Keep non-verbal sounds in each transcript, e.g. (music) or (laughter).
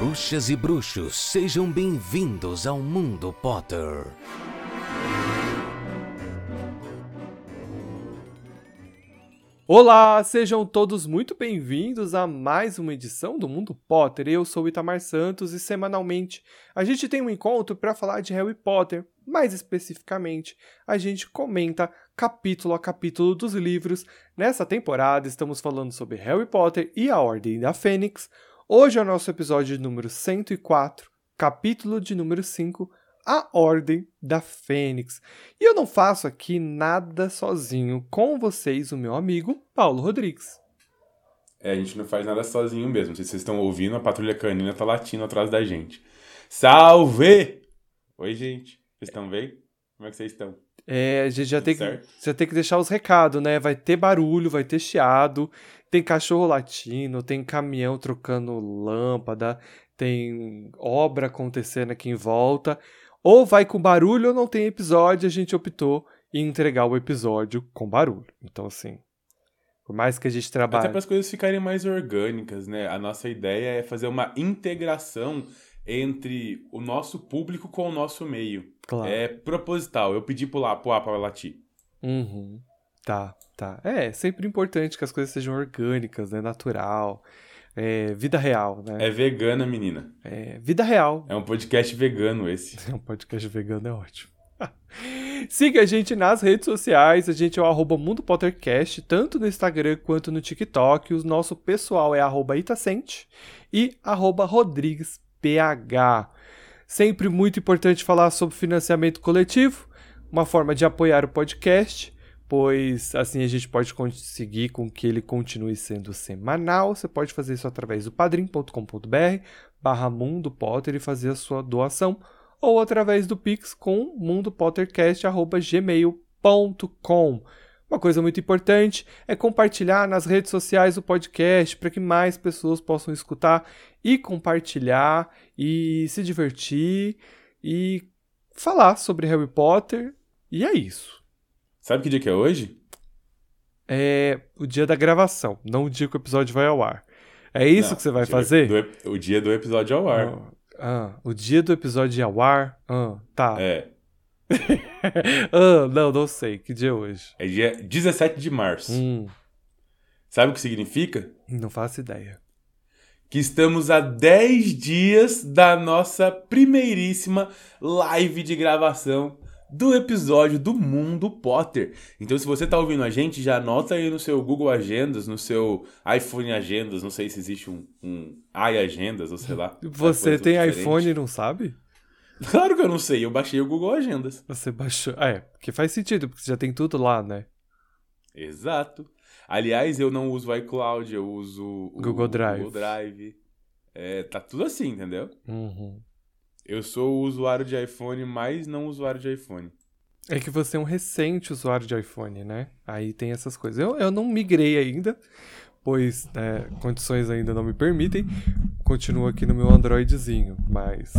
Bruxas e bruxos, sejam bem-vindos ao Mundo Potter. Olá, sejam todos muito bem-vindos a mais uma edição do Mundo Potter. Eu sou Itamar Santos e semanalmente a gente tem um encontro para falar de Harry Potter. Mais especificamente, a gente comenta capítulo a capítulo dos livros. Nessa temporada estamos falando sobre Harry Potter e a Ordem da Fênix. Hoje é o nosso episódio número 104, capítulo de número 5, a Ordem da Fênix. E eu não faço aqui nada sozinho. Com vocês, o meu amigo Paulo Rodrigues. É, a gente não faz nada sozinho mesmo. Se vocês estão ouvindo, a patrulha canina tá latindo atrás da gente. Salve! Oi, gente. Vocês estão bem? Como é que vocês estão? É, a gente já tem, que, já tem que deixar os recados, né? Vai ter barulho, vai ter chiado, tem cachorro latindo, tem caminhão trocando lâmpada, tem obra acontecendo aqui em volta. Ou vai com barulho ou não tem episódio, a gente optou em entregar o episódio com barulho. Então, assim, por mais que a gente trabalhe. Até para as coisas ficarem mais orgânicas, né? A nossa ideia é fazer uma integração entre o nosso público com o nosso meio. Claro. É proposital. Eu pedi pro, lá, pro A pra latir. Uhum. Tá, tá. É, sempre importante que as coisas sejam orgânicas, né? Natural. É, vida real, né? É vegana, menina. É, vida real. É um podcast vegano esse. (laughs) É um podcast vegano, é ótimo. (laughs) Siga a gente nas redes sociais, a gente é o arroba Mundo Pottercast, tanto no Instagram quanto no TikTok. O nosso pessoal é arroba Itacente e arroba RodriguesPH. Sempre muito importante falar sobre financiamento coletivo, uma forma de apoiar o podcast pois assim a gente pode conseguir com que ele continue sendo semanal. Você pode fazer isso através do padrim.com.br barra Mundo Potter e fazer a sua doação, ou através do Pix com mundopottercast.gmail.com. Uma coisa muito importante é compartilhar nas redes sociais o podcast para que mais pessoas possam escutar e compartilhar e se divertir e falar sobre Harry Potter. E é isso. Sabe que dia que é hoje? É o dia da gravação, não o dia que o episódio vai ao ar. É isso não, que você vai fazer? Do, o dia do episódio ao ar. Ah, ah, o dia do episódio ao ar? Ah, tá. É. (laughs) ah, não, não sei. Que dia é hoje? É dia 17 de março. Hum. Sabe o que significa? Não faço ideia. Que estamos a 10 dias da nossa primeiríssima live de gravação do episódio do Mundo Potter. Então, se você está ouvindo a gente, já anota aí no seu Google Agendas, no seu iPhone Agendas, não sei se existe um, um iAgendas ou sei lá. Você tem diferente. iPhone e não sabe? Claro que eu não sei, eu baixei o Google Agendas. Você baixou. É, que faz sentido, porque você já tem tudo lá, né? Exato. Aliás, eu não uso o iCloud, eu uso o Google Drive. Google Drive. É, tá tudo assim, entendeu? Uhum. Eu sou o usuário de iPhone, mas não usuário de iPhone. É que você é um recente usuário de iPhone, né? Aí tem essas coisas. Eu, eu não migrei ainda, pois né, condições ainda não me permitem. Continuo aqui no meu Androidzinho, mas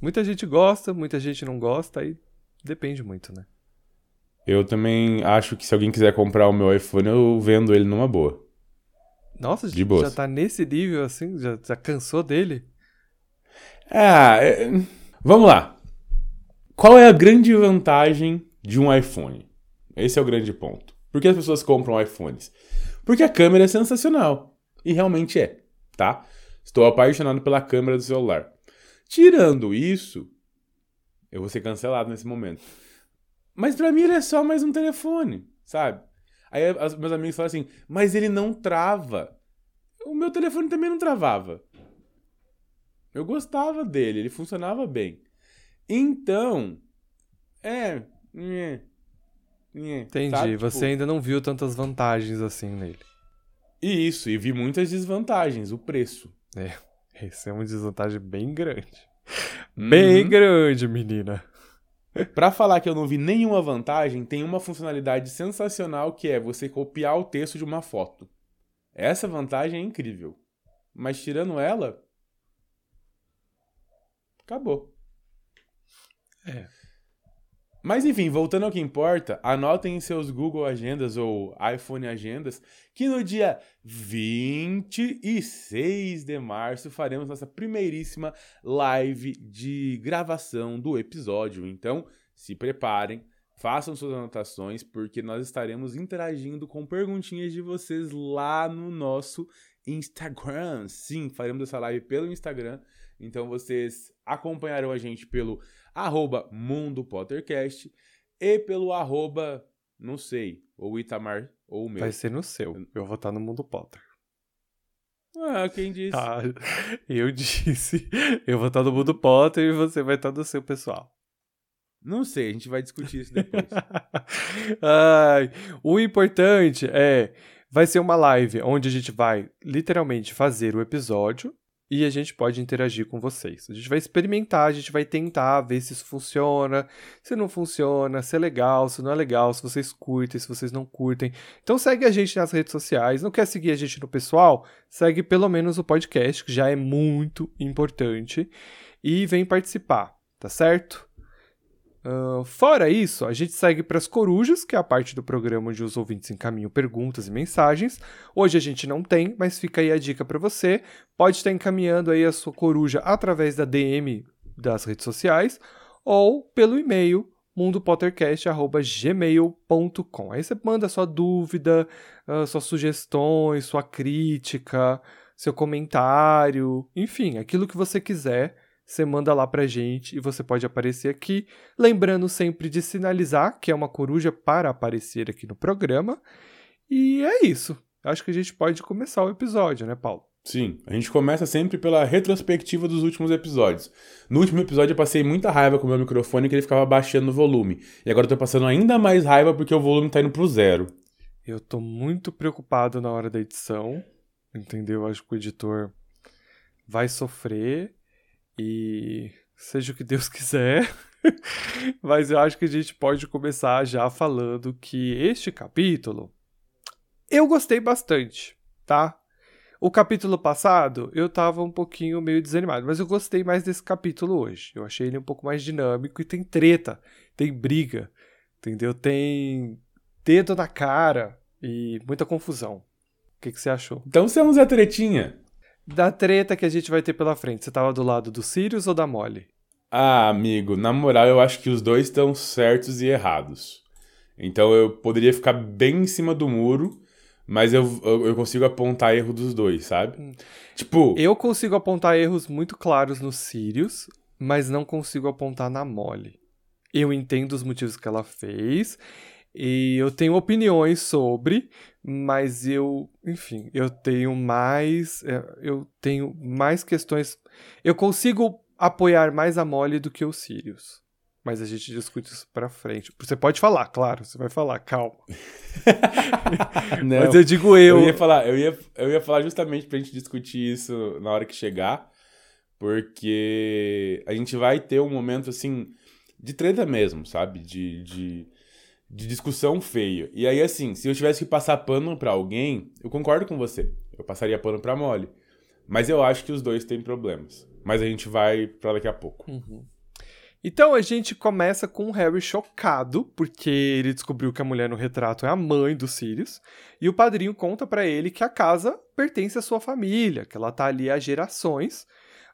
muita gente gosta, muita gente não gosta, aí depende muito, né? Eu também acho que se alguém quiser comprar o meu iPhone, eu vendo ele numa boa. Nossa, de já tá nesse nível assim? Já, já cansou dele? Ah, vamos lá. Qual é a grande vantagem de um iPhone? Esse é o grande ponto. Por que as pessoas compram iPhones? Porque a câmera é sensacional. E realmente é, tá? Estou apaixonado pela câmera do celular. Tirando isso, eu vou ser cancelado nesse momento. Mas para mim ele é só mais um telefone, sabe? Aí meus amigos falam assim, mas ele não trava. O meu telefone também não travava. Eu gostava dele, ele funcionava bem. Então, é. é, é Entendi. Tá? Tipo, Você ainda não viu tantas vantagens assim nele. Isso, e vi muitas desvantagens. O preço. É, (laughs) essa é uma desvantagem bem grande. Uhum. Bem grande, menina. (laughs) Para falar que eu não vi nenhuma vantagem, tem uma funcionalidade sensacional que é você copiar o texto de uma foto. Essa vantagem é incrível. Mas tirando ela, Acabou. É. Mas enfim, voltando ao que importa, anotem em seus Google Agendas ou iPhone Agendas que no dia 26 de março faremos nossa primeiríssima live de gravação do episódio. Então, se preparem, façam suas anotações, porque nós estaremos interagindo com perguntinhas de vocês lá no nosso Instagram. Sim, faremos essa live pelo Instagram. Então vocês acompanharão a gente pelo arroba Mundo Pottercast e pelo arroba, não sei, ou Itamar ou o meu. Vai ser no seu. Eu vou estar no Mundo Potter. Ah, quem disse? Ah, (laughs) eu disse. Eu vou estar no Mundo Potter e você vai estar no seu pessoal. Não sei, a gente vai discutir isso depois. (laughs) Ai, o importante é. Vai ser uma live onde a gente vai literalmente fazer o episódio e a gente pode interagir com vocês. A gente vai experimentar, a gente vai tentar ver se isso funciona, se não funciona, se é legal, se não é legal, se vocês curtem, se vocês não curtem. Então segue a gente nas redes sociais. Não quer seguir a gente no pessoal? Segue pelo menos o podcast, que já é muito importante. E vem participar, tá certo? Uh, fora isso, a gente segue para as corujas, que é a parte do programa onde os ouvintes encaminham perguntas e mensagens. Hoje a gente não tem, mas fica aí a dica para você. Pode estar encaminhando aí a sua coruja através da DM das redes sociais ou pelo e-mail mundopottercast.gmail.com. Aí você manda sua dúvida, uh, suas sugestões, sua crítica, seu comentário, enfim, aquilo que você quiser você manda lá pra gente e você pode aparecer aqui. Lembrando sempre de sinalizar que é uma coruja para aparecer aqui no programa. E é isso. Acho que a gente pode começar o episódio, né, Paulo? Sim, a gente começa sempre pela retrospectiva dos últimos episódios. No último episódio eu passei muita raiva com o meu microfone que ele ficava baixando o volume. E agora eu tô passando ainda mais raiva porque o volume tá indo pro zero. Eu tô muito preocupado na hora da edição, entendeu? Acho que o editor vai sofrer e seja o que Deus (laughs) quiser. Mas eu acho que a gente pode começar já falando que este capítulo eu gostei bastante, tá? O capítulo passado eu tava um pouquinho meio desanimado, mas eu gostei mais desse capítulo hoje. Eu achei ele um pouco mais dinâmico e tem treta, tem briga, entendeu? Tem dedo na cara e muita confusão. O que, que você achou? Então você é um Zé Tretinha da treta que a gente vai ter pela frente. Você tava do lado do Sirius ou da Molly? Ah, amigo, na moral eu acho que os dois estão certos e errados. Então eu poderia ficar bem em cima do muro, mas eu, eu, eu consigo apontar erro dos dois, sabe? Hum. Tipo. Eu consigo apontar erros muito claros no Sirius, mas não consigo apontar na Molly. Eu entendo os motivos que ela fez. E eu tenho opiniões sobre, mas eu, enfim, eu tenho mais, é, eu tenho mais questões. Eu consigo apoiar mais a Molly do que o Sirius. Mas a gente discute isso pra frente. Você pode falar, claro, você vai falar, calma. (laughs) Não, mas eu digo eu. Eu ia, falar, eu, ia, eu ia falar justamente pra gente discutir isso na hora que chegar, porque a gente vai ter um momento assim de treta mesmo, sabe? De, de de discussão feia. E aí, assim, se eu tivesse que passar pano para alguém, eu concordo com você. Eu passaria pano pra Molly. Mas eu acho que os dois têm problemas. Mas a gente vai pra daqui a pouco. Uhum. Então a gente começa com o Harry chocado, porque ele descobriu que a mulher no retrato é a mãe do Sirius, e o padrinho conta para ele que a casa pertence à sua família, que ela tá ali há gerações.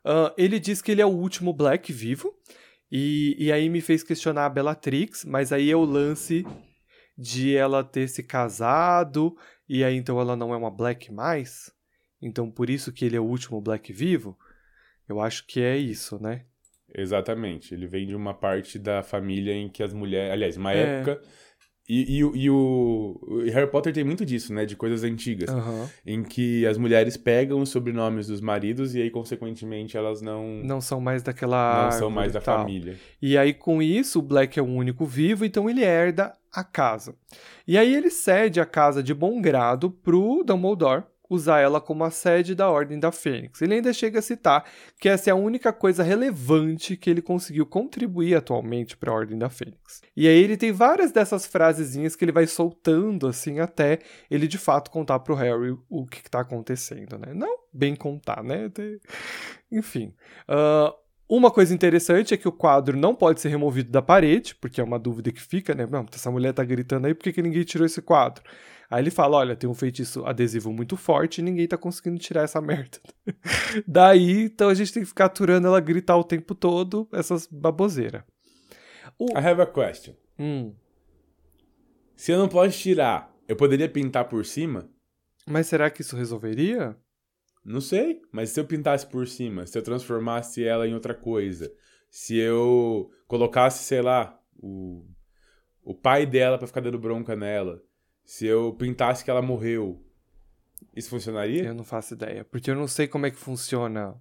Uh, ele diz que ele é o último Black vivo, e, e aí me fez questionar a Bellatrix, mas aí é o lance de ela ter se casado, e aí então ela não é uma Black mais. Então por isso que ele é o último Black vivo. Eu acho que é isso, né? Exatamente. Ele vem de uma parte da família em que as mulheres. Aliás, uma é. época e, e, e, o, o, Harry Potter tem muito disso, né? De coisas antigas. Uhum. Em que as mulheres pegam os sobrenomes dos maridos e aí, consequentemente, elas não... Não são mais daquela Não são mais da tal. família. E aí, com isso, o Black é o único vivo, então ele herda a casa. E aí ele cede a casa de bom grado pro Dumbledore, usar ela como a sede da Ordem da Fênix. Ele ainda chega a citar que essa é a única coisa relevante que ele conseguiu contribuir atualmente para a Ordem da Fênix. E aí ele tem várias dessas frasezinhas que ele vai soltando assim até ele de fato contar para o Harry o que está acontecendo, né? Não bem contar, né? Enfim. Uh, Uma coisa interessante é que o quadro não pode ser removido da parede, porque é uma dúvida que fica, né? Não, essa mulher tá gritando aí, por que, que ninguém tirou esse quadro? Aí ele fala: olha, tem um feitiço adesivo muito forte e ninguém tá conseguindo tirar essa merda. (laughs) Daí, então a gente tem que ficar aturando ela gritar o tempo todo, essas baboseiras. I have a question. Hum, Se eu não posso tirar, eu poderia pintar por cima? mas será que isso resolveria? Não sei, mas se eu pintasse por cima, se eu transformasse ela em outra coisa, se eu colocasse, sei lá, o, o pai dela pra ficar dando bronca nela, se eu pintasse que ela morreu, isso funcionaria? Eu não faço ideia, porque eu não sei como é que funciona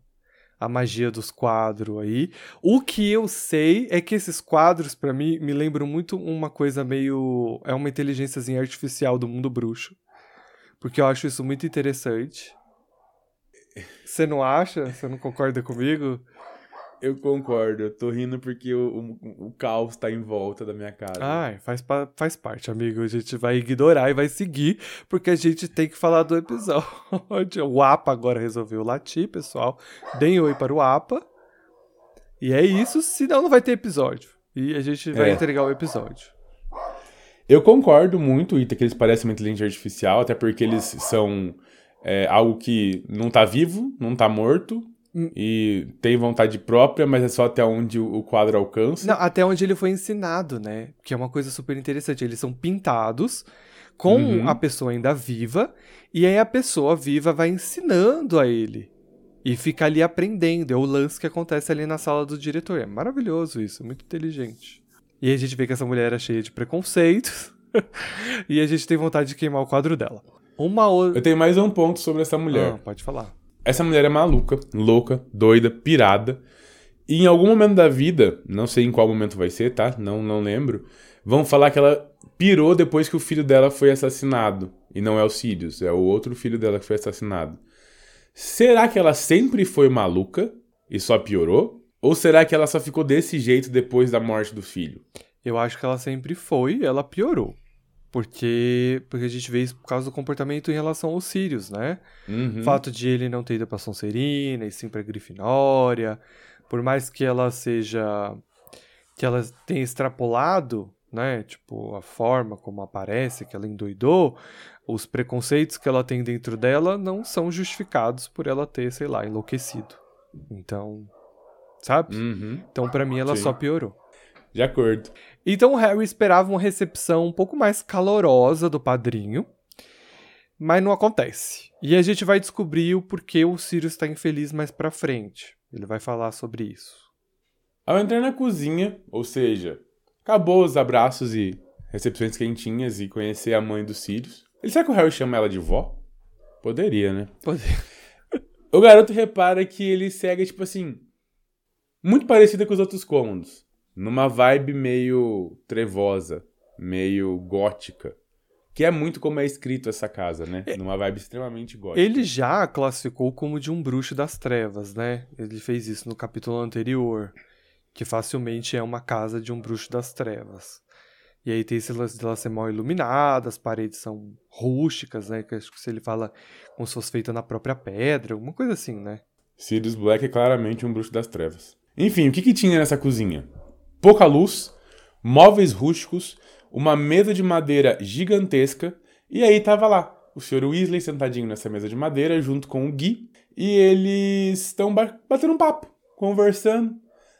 a magia dos quadros aí. O que eu sei é que esses quadros, pra mim, me lembram muito uma coisa meio. É uma inteligênciazinha artificial do mundo bruxo. Porque eu acho isso muito interessante. Você não acha? Você não concorda comigo? Eu concordo, eu tô rindo porque o, o, o caos tá em volta da minha casa. Ai, faz, faz parte, amigo. A gente vai ignorar e vai seguir, porque a gente tem que falar do episódio. O APA agora resolveu latir, pessoal. Deem oi para o APA. E é isso, senão não vai ter episódio. E a gente vai É. entregar o episódio. Eu concordo muito, Ita, que eles parecem uma inteligência artificial, até porque eles são é, algo que não tá vivo, não tá morto, Hum. e tem vontade própria, mas é só até onde o quadro alcança. Não, até onde ele foi ensinado, né? Que é uma coisa super interessante. Eles são pintados com Uhum. a pessoa ainda viva, e aí a pessoa viva vai ensinando a ele. E fica ali aprendendo. É o lance que acontece ali na sala do diretor. É maravilhoso isso, muito inteligente. E a gente vê que essa mulher é cheia de preconceitos. (laughs) e a gente tem vontade de queimar o quadro dela. Uma outra. Eu tenho mais um ponto sobre essa mulher. Ah, pode falar. Essa mulher é maluca, louca, doida, pirada. E em algum momento da vida, não sei em qual momento vai ser, tá? Não, não lembro. Vão falar que ela pirou depois que o filho dela foi assassinado. E não é o Sirius, é o outro filho dela que foi assassinado. Será que ela sempre foi maluca e só piorou? Ou será que ela só ficou desse jeito depois da morte do filho? Eu acho que ela sempre foi, ela piorou. Porque, porque a gente vê isso por causa do comportamento em relação aos Sirius, né? Uhum. O fato de ele não ter ido pra Sonserina e sim pra Grifinória. Por mais que ela seja. que ela tenha extrapolado, né? Tipo, a forma como aparece, que ela endoidou, os preconceitos que ela tem dentro dela não são justificados por ela ter, sei lá, enlouquecido. Então. Sabe? Uhum. Então, pra mim, ela Sim. só piorou. De acordo. Então o Harry esperava uma recepção um pouco mais calorosa do padrinho, mas não acontece. E a gente vai descobrir o porquê o Sirius está infeliz mais pra frente. Ele vai falar sobre isso. Ao entrar na cozinha, ou seja, acabou os abraços e recepções quentinhas e conhecer a mãe dos Sirius. Ele será que o Harry chama ela de vó? Poderia, né? Poder. O garoto repara que ele segue, tipo assim, muito parecida com os outros cômodos. Numa vibe meio trevosa, meio gótica. Que é muito como é escrito essa casa, né? Numa vibe extremamente gótica. Ele já a classificou como de um bruxo das trevas, né? Ele fez isso no capítulo anterior, que facilmente é uma casa de um bruxo das trevas. E aí tem esse lance dela ser mal iluminada, as paredes são rústicas, né? Que acho que se ele fala como se fosse feita na própria pedra, alguma coisa assim, né? Sirius Black é claramente um bruxo das trevas. Enfim, o que, que tinha nessa cozinha? Pouca luz, móveis rústicos, uma mesa de madeira gigantesca, e aí tava lá o Sr. Weasley sentadinho nessa mesa de madeira junto com o Gui, e eles estão ba- batendo um papo, conversando,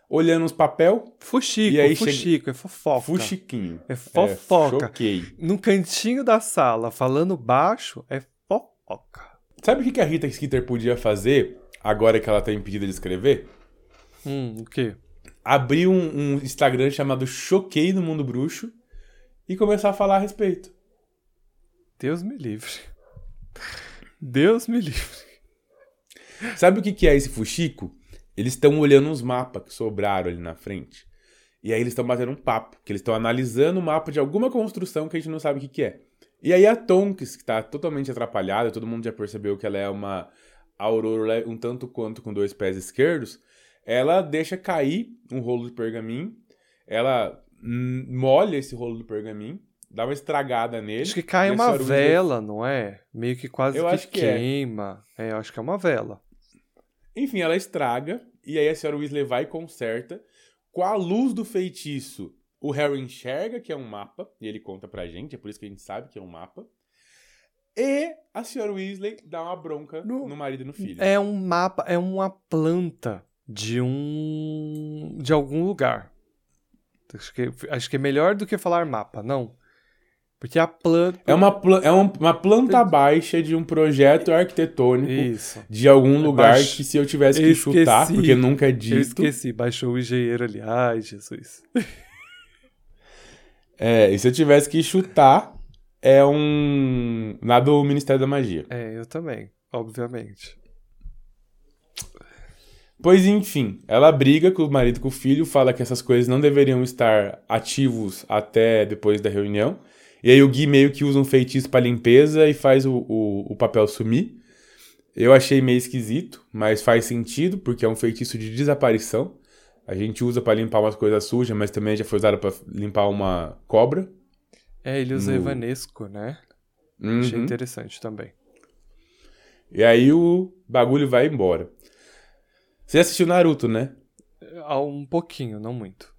olhando os papel, Fuxico, E aí chega- fuxico, é fofoca. fuxiquinho. É fofoca. choquei. No cantinho da sala, falando baixo, é fofoca. Sabe o que que a Rita Skeeter podia fazer agora que ela tá impedida de escrever? Hum, o quê? Abrir um, um Instagram chamado Choquei no Mundo Bruxo e começar a falar a respeito. Deus me livre. Deus me livre. Sabe o que, que é esse fuxico? Eles estão olhando uns mapas que sobraram ali na frente. E aí eles estão batendo um papo, que eles estão analisando o mapa de alguma construção que a gente não sabe o que, que é. E aí a Tonks, que tá totalmente atrapalhada, todo mundo já percebeu que ela é uma Aurora um tanto quanto com dois pés esquerdos, ela deixa cair um rolo de pergaminho, ela molha esse rolo de pergaminho, dá uma estragada nele. Acho que cai uma vela, não é? Meio que quase Eu que acho que é. queima. É. eu acho que é uma vela. Enfim, ela estraga e aí a senhora Weasley vai e conserta. Com a luz do feitiço, o Harry enxerga que é um mapa, e ele conta pra gente, é por isso que a gente sabe que é um mapa. E a senhora Weasley dá uma bronca no, No- marido e no filho. É um mapa, é uma planta de um. de algum lugar. Acho que, acho que é melhor do que falar mapa, não. Porque a planta. É uma, pla- é um- uma planta baixa de um projeto arquitetônico Isso. de algum lugar baixo. que se eu tivesse Eu que chutar, esqueci. porque nunca é Eu dito. esqueci, baixou o engenheiro ali. Ai, Jesus. (laughs) É, e se eu tivesse que chutar, é um. Lá do Ministério da Magia. É, eu também, obviamente. Pois enfim, ela briga com o marido e com o filho, fala que essas coisas não deveriam estar ativos até depois da reunião. E aí o Gui meio que usa um feitiço pra limpeza e faz o, o, o papel sumir. Eu achei meio esquisito, mas faz sentido, porque é um feitiço de desaparição. A gente usa pra limpar umas coisas sujas, mas também já foi usado pra limpar uma cobra. É, ele usa No- Evanesco, né? Achei Uhum. interessante também. E aí o bagulho vai embora. Você assistiu Naruto, né? Ah, Um pouquinho, não muito.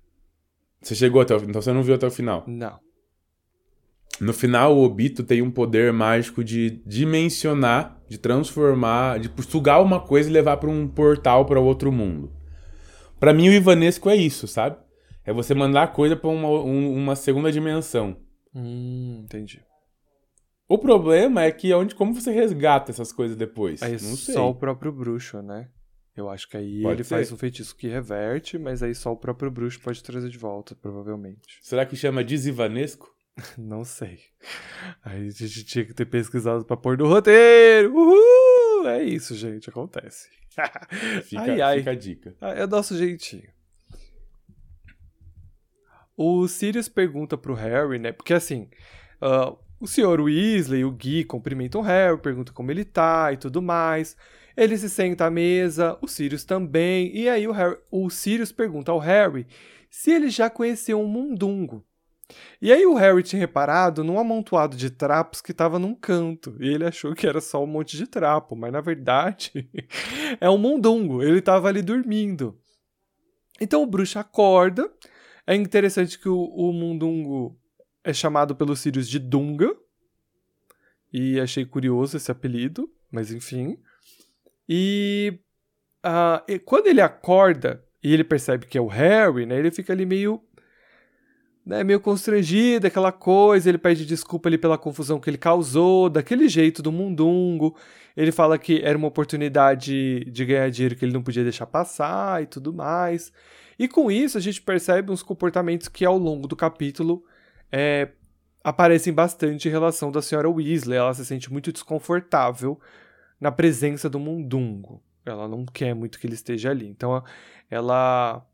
Você chegou até o Então você não viu até o final. Não. No final, o Obito tem um poder mágico de dimensionar, de transformar, de sugar uma coisa e levar pra um portal pra outro mundo. Pra mim, o Ivanesco é isso, sabe? É você mandar a coisa pra uma, um- uma segunda dimensão. Hum, entendi. O problema é que onde, como você resgata essas coisas depois? Aí não sei. só o próprio bruxo, né? Eu acho que aí Pode ele ser. faz um feitiço que reverte, mas aí só o próprio bruxo pode trazer de volta, provavelmente. Será que chama Desivanesco? (laughs) Não sei. Aí a gente tinha que ter pesquisado pra pôr no roteiro. Uhul! É isso, gente, acontece. (laughs) Fica, ai, ai. fica a dica. Ah, É o nosso jeitinho. O Sirius pergunta pro Harry, né? Porque assim, ah, o Sr. Weasley e o Gui cumprimentam o Harry, perguntam como ele tá e tudo mais. Ele se senta à mesa, o Sirius também. E aí o, Harry, o Sirius pergunta ao Harry se ele já conheceu um mundungo. E aí o Harry tinha reparado num amontoado de trapos que estava num canto. E ele achou que era só um monte de trapo, mas na verdade (laughs) é um mundungo. Ele estava ali dormindo. Então o bruxo acorda. É interessante que o, o mundungo é chamado pelo Sirius de Dunga. E achei curioso esse apelido, mas enfim. E, ah, e quando ele acorda e ele percebe que é o Harry, né? Ele fica ali meio né, meio constrangido, aquela coisa, ele pede desculpa ali pela confusão que ele causou, daquele jeito do mundungo. Ele fala que era uma oportunidade de ganhar dinheiro que ele não podia deixar passar e tudo mais. E com isso a gente percebe uns comportamentos que ao longo do capítulo é, aparecem bastante em relação da senhora Weasley. Ela se sente muito desconfortável na presença do mundungo. Ela não quer muito que ele esteja ali. Então ela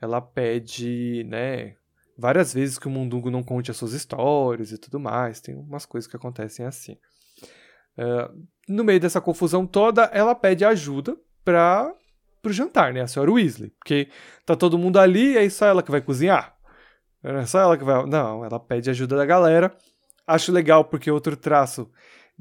ela pede, né, várias vezes que o Mundungo não conte as suas histórias e tudo mais. Tem umas coisas que acontecem assim. É, no meio dessa confusão toda, ela pede ajuda para pro jantar, né? A senhora Weasley. Porque tá todo mundo ali e é só ela que vai cozinhar. É só ela que vai. Não, ela pede ajuda da galera. Acho legal porque outro traço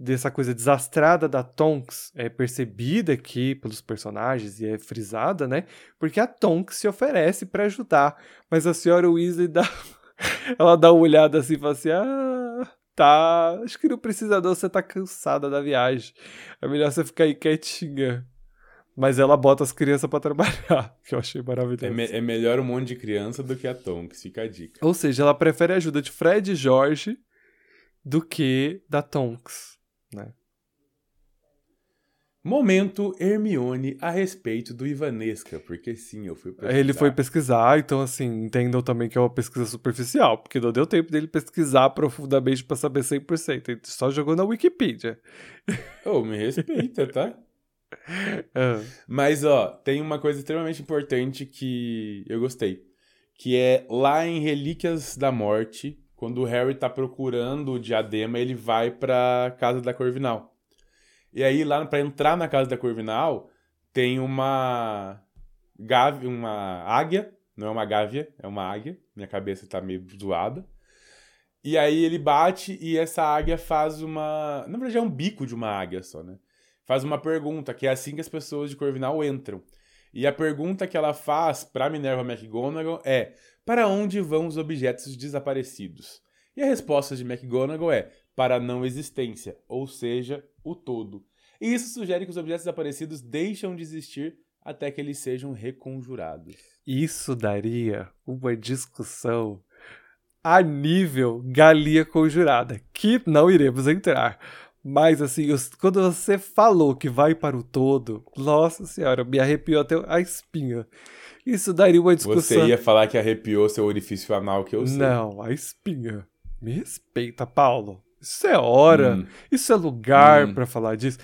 dessa coisa desastrada da Tonks é percebida aqui pelos personagens e é frisada, né? Porque a Tonks se oferece para ajudar, mas a senhora Weasley dá (laughs) ela dá uma olhada assim e fala assim: "Ah, tá, acho que não precisa não, você tá cansada da viagem. É melhor você ficar aí quietinha." Mas ela bota as crianças para trabalhar, (laughs) que eu achei maravilhoso. É, me- é melhor um monte de criança do que a Tonks, fica a dica. Ou seja, ela prefere a ajuda de Fred e Jorge do que da Tonks, né? Momento Hermione a respeito do Ivanesca, porque sim, eu fui pesquisar. Ele foi pesquisar, então assim, entendam também que é uma pesquisa superficial, porque não deu tempo dele pesquisar profundamente pra saber 100%, ele só jogou na Wikipedia. Ô, me respeita, tá? Ah, (laughs) Mas, ó, tem uma coisa extremamente importante que eu gostei. Que é lá em Relíquias da Morte, quando o Harry tá procurando o diadema, ele vai pra casa da Corvinal. E aí, lá pra entrar na casa da Corvinal, tem uma. Gávea, uma águia. Não é uma gávea, é uma águia. Minha cabeça tá meio zoada. E aí ele bate e essa águia faz uma. Na verdade, é um bico de uma águia só, né? Faz uma pergunta, que é assim que as pessoas de Corvinal entram. E a pergunta que ela faz para Minerva McGonagall é: para onde vão os objetos desaparecidos? E a resposta de McGonagall é: para a não existência, ou seja, o todo. E isso sugere que os objetos desaparecidos deixam de existir até que eles sejam reconjurados. Isso daria uma discussão a nível galinha conjurada, que não iremos entrar. Mas assim, quando você falou que vai para o todo, nossa senhora, me arrepiou até a espinha. Isso daria uma discussão. Você ia falar que arrepiou seu orifício anal, que eu sei. Não, a espinha. Me respeita, Paulo. Isso é hora, hum. isso é lugar hum. para falar disso.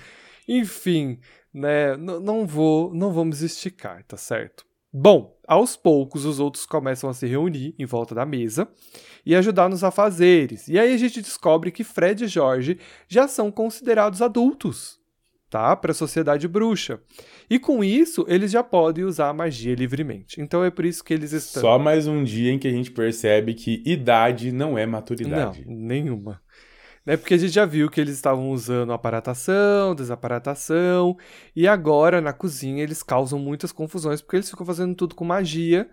Enfim, né, não vou, não vamos esticar, tá certo? Bom, aos poucos os outros começam a se reunir em volta da mesa e ajudar nos afazeres. E aí a gente descobre que Fred e Jorge já são considerados adultos, tá? Para a sociedade bruxa. E com isso, eles já podem usar a magia livremente. Então é por isso que eles estão. Só mais um dia em que a gente percebe que idade não é maturidade. Não, nenhuma né? Porque a gente já viu que eles estavam usando aparatação, desaparatação, e agora na cozinha eles causam muitas confusões porque eles ficam fazendo tudo com magia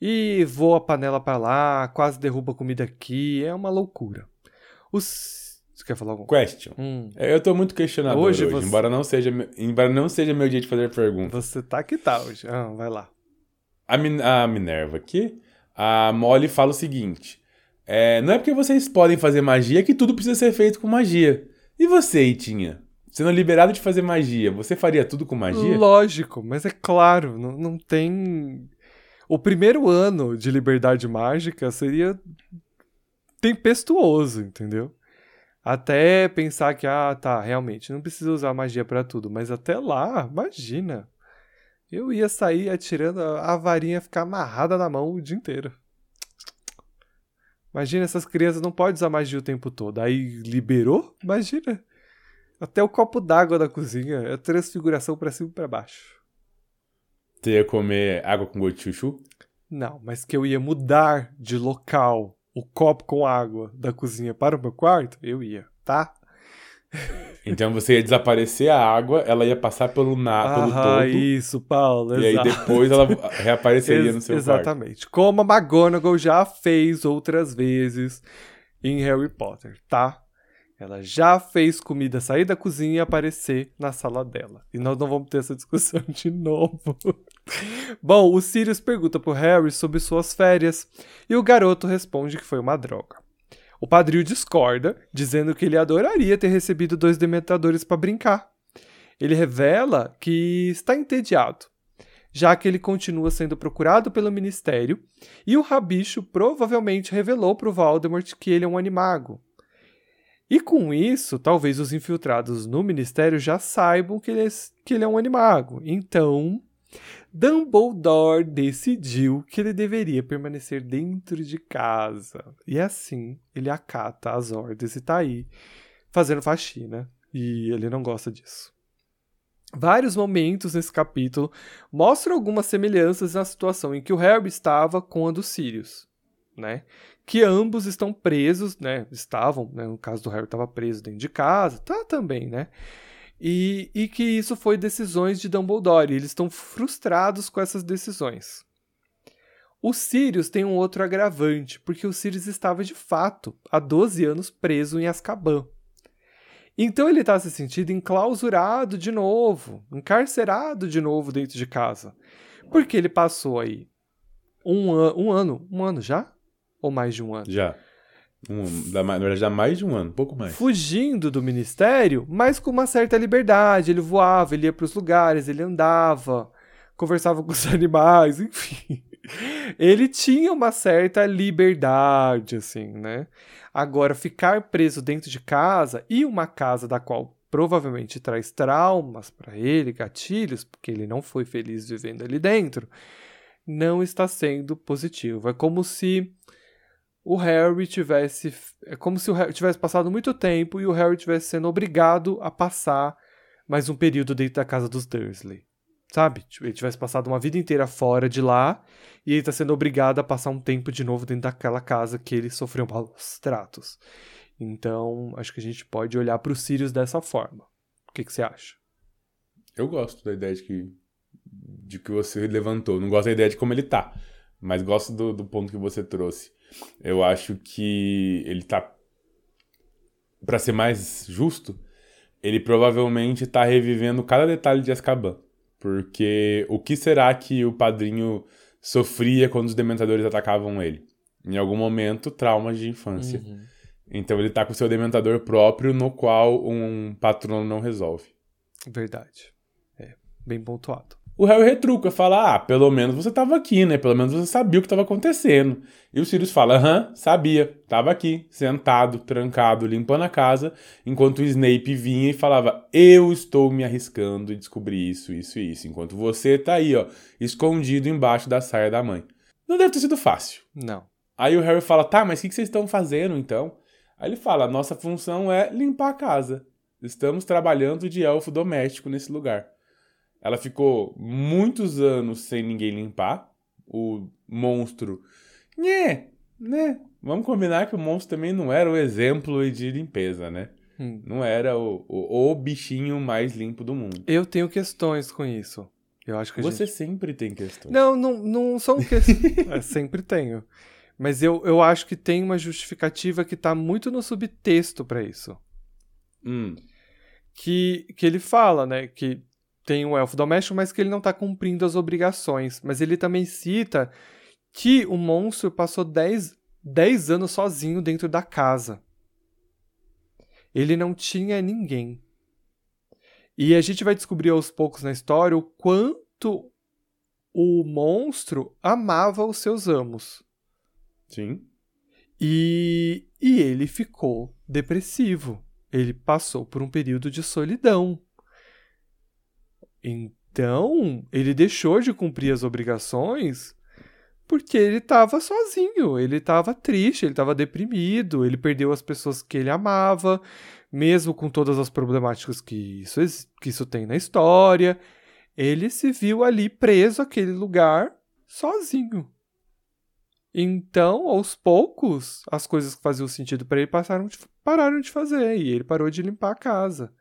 e voa a panela para lá, quase derruba a comida aqui, é uma loucura. Os você quer falar alguma Question. Hum. É, eu tô muito questionador hoje, hoje você... embora, não seja, embora não seja meu dia de fazer perguntas. Você tá que tá hoje. Ah, vai lá. A, Min a Minerva aqui, a Molly fala o seguinte: é, não é porque vocês podem fazer magia que tudo precisa ser feito com magia. E você, Itinha? Sendo liberado de fazer magia, você faria tudo com magia? Lógico, mas é claro, não, não tem. O primeiro ano de liberdade mágica seria tempestuoso, entendeu? Até pensar que, ah, tá, realmente, não precisa usar magia para tudo, mas até lá, imagina. Eu ia sair atirando, a varinha ficar amarrada na mão o dia inteiro. Imagina, essas crianças não podem usar magia o tempo todo. Aí liberou? Imagina. Até o copo d'água da cozinha é transfiguração para cima e pra baixo. Você ia comer água com gosto de chuchu? Não, mas que eu ia mudar de local o copo com água da cozinha para o meu quarto, eu ia, tá? Então você ia desaparecer a água, ela ia passar pelo, na, pelo todo. isso, Paulo. E exato. aí depois ela reapareceria no seu Exatamente. Quarto. Como a McGonagall já fez outras vezes em Harry Potter, tá? Ela já fez comida sair da cozinha e aparecer na sala dela. E nós não vamos ter essa discussão de novo. (laughs) Bom, o Sirius pergunta pro Harry sobre suas férias e o garoto responde que foi uma droga. O padrinho discorda, dizendo que ele adoraria ter recebido dois dementadores para brincar. Ele revela que está entediado, já que ele continua sendo procurado pelo ministério e o rabicho provavelmente revelou para o Voldemort que ele é um animago. E com isso, talvez os infiltrados no ministério já saibam que ele é, que ele é um animago. Então, Dumbledore decidiu que ele deveria permanecer dentro de casa. E assim, ele acata as ordens e tá aí fazendo faxina. E ele não gosta disso. Vários momentos nesse capítulo mostram algumas semelhanças na situação em que o Harry estava com a dos Sirius, né? Que ambos estão presos, né? Estavam, né? No caso do Harry estava preso dentro de casa, tá também, né? E, e que isso foi decisões de Dumbledore. Eles estão frustrados com essas decisões. O Sirius tem um outro agravante, porque o Sirius estava de fato há 12 anos preso em Azkaban. Então ele está se sentindo enclausurado de novo, encarcerado de novo dentro de casa. Porque ele passou aí um, an um ano, um ano já? Ou mais de um ano? Já. Um, na verdade, dá mais de um ano, pouco mais. Fugindo do ministério, mas com uma certa liberdade. Ele voava, ele ia para os lugares, ele andava, conversava com os (laughs) animais, enfim. Ele tinha uma certa liberdade, assim, né? Agora, ficar preso dentro de casa e uma casa da qual provavelmente traz traumas para ele, gatilhos, porque ele não foi feliz vivendo ali dentro, não está sendo positivo. É como se o Harry tivesse. É como se o Harry tivesse passado muito tempo e o Harry tivesse sendo obrigado a passar mais um período dentro da casa dos Dursley. Sabe? Ele tivesse passado uma vida inteira fora de lá e ele está sendo obrigado a passar um tempo de novo dentro daquela casa que ele sofreu maus tratos. Então, acho que a gente pode olhar para o Sirius dessa forma. O que, que você acha? Eu gosto da ideia de que de que você levantou. Não gosto da ideia de como ele tá, mas gosto do, do ponto que você trouxe. Eu acho que ele tá. Pra ser mais justo, ele provavelmente tá revivendo cada detalhe de Azkaban. Porque o que será que o padrinho sofria quando os dementadores atacavam ele? Em algum momento, traumas de infância. Uhum. Então ele tá com seu dementador próprio, no qual um patrono não resolve. Verdade. É, bem pontuado. O Harry retruca, fala: Ah, pelo menos você tava aqui, né? Pelo menos você sabia o que estava acontecendo. E o Sirius fala: Aham, sabia. Tava aqui, sentado, trancado, limpando a casa, enquanto o Snape vinha e falava: Eu estou me arriscando e descobri isso, isso e isso. Enquanto você tá aí, ó, escondido embaixo da saia da mãe. Não deve ter sido fácil. Não. Aí o Harry fala: Tá, mas o que que vocês estão fazendo então? Aí ele fala: Nossa função é limpar a casa. Estamos trabalhando de elfo doméstico nesse lugar. Ela ficou muitos anos sem ninguém limpar. O monstro. Né, né? Vamos combinar que o monstro também não era o exemplo de limpeza, né? Hum. Não era o, o, o bichinho mais limpo do mundo. Eu tenho questões com isso. Eu acho que Você gente... sempre tem questões. Não, não, não são questões. (laughs) é, sempre tenho. Mas eu, eu acho que tem uma justificativa que tá muito no subtexto para isso. Hum, Que, que ele fala, né? Que tem um elfo doméstico, mas que ele não tá cumprindo as obrigações. Mas ele também cita que o monstro passou 10, 10 anos sozinho dentro da casa. Ele não tinha ninguém. E a gente vai descobrir aos poucos na história o quanto o monstro amava os seus amos. sim. E, e ele ficou depressivo. Ele passou por um período de solidão. Então, ele deixou de cumprir as obrigações porque ele estava sozinho, ele estava triste, ele estava deprimido, ele perdeu as pessoas que ele amava, mesmo com todas as problemáticas que isso, que isso tem na história. Ele se viu ali preso àquele lugar sozinho. Então, aos poucos, as coisas que faziam sentido para ele passaram de- pararam de fazer e ele parou de limpar a casa.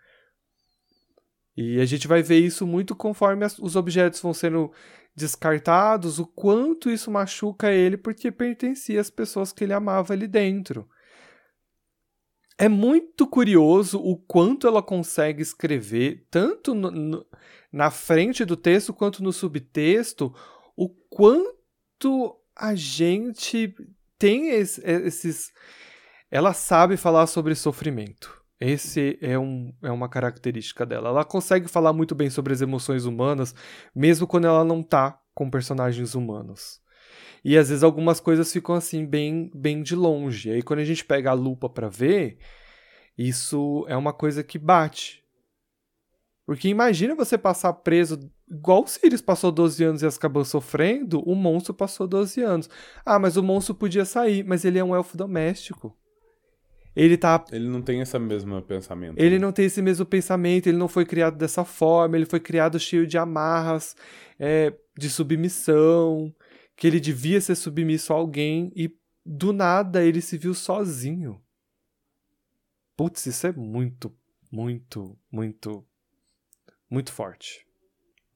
E a gente vai ver isso muito conforme as- os objetos vão sendo descartados, o quanto isso machuca ele porque pertencia às pessoas que ele amava ali dentro. É muito curioso o quanto ela consegue escrever, tanto no- no- na frente do texto quanto no subtexto, o quanto a gente tem es- esses. Ela sabe falar sobre sofrimento. Esse é, um, é uma característica dela. Ela consegue falar muito bem sobre as emoções humanas, mesmo quando ela não tá com personagens humanos. E às vezes algumas coisas ficam assim, bem, bem de longe. Aí quando a gente pega a lupa pra ver, isso é uma coisa que bate. Porque imagina você passar preso, igual o Sirius passou 12 anos e acabou sofrendo, o monstro passou 12 anos. Ah, mas o monstro podia sair, mas ele é um elfo doméstico. Ele tá Ele não tem esse mesmo pensamento. ele né? não tem esse mesmo pensamento, ele não foi criado dessa forma, ele foi criado cheio de amarras, é, de submissão, que ele devia ser submisso a alguém e do nada ele se viu sozinho. Putz, isso é muito, muito, muito, muito forte.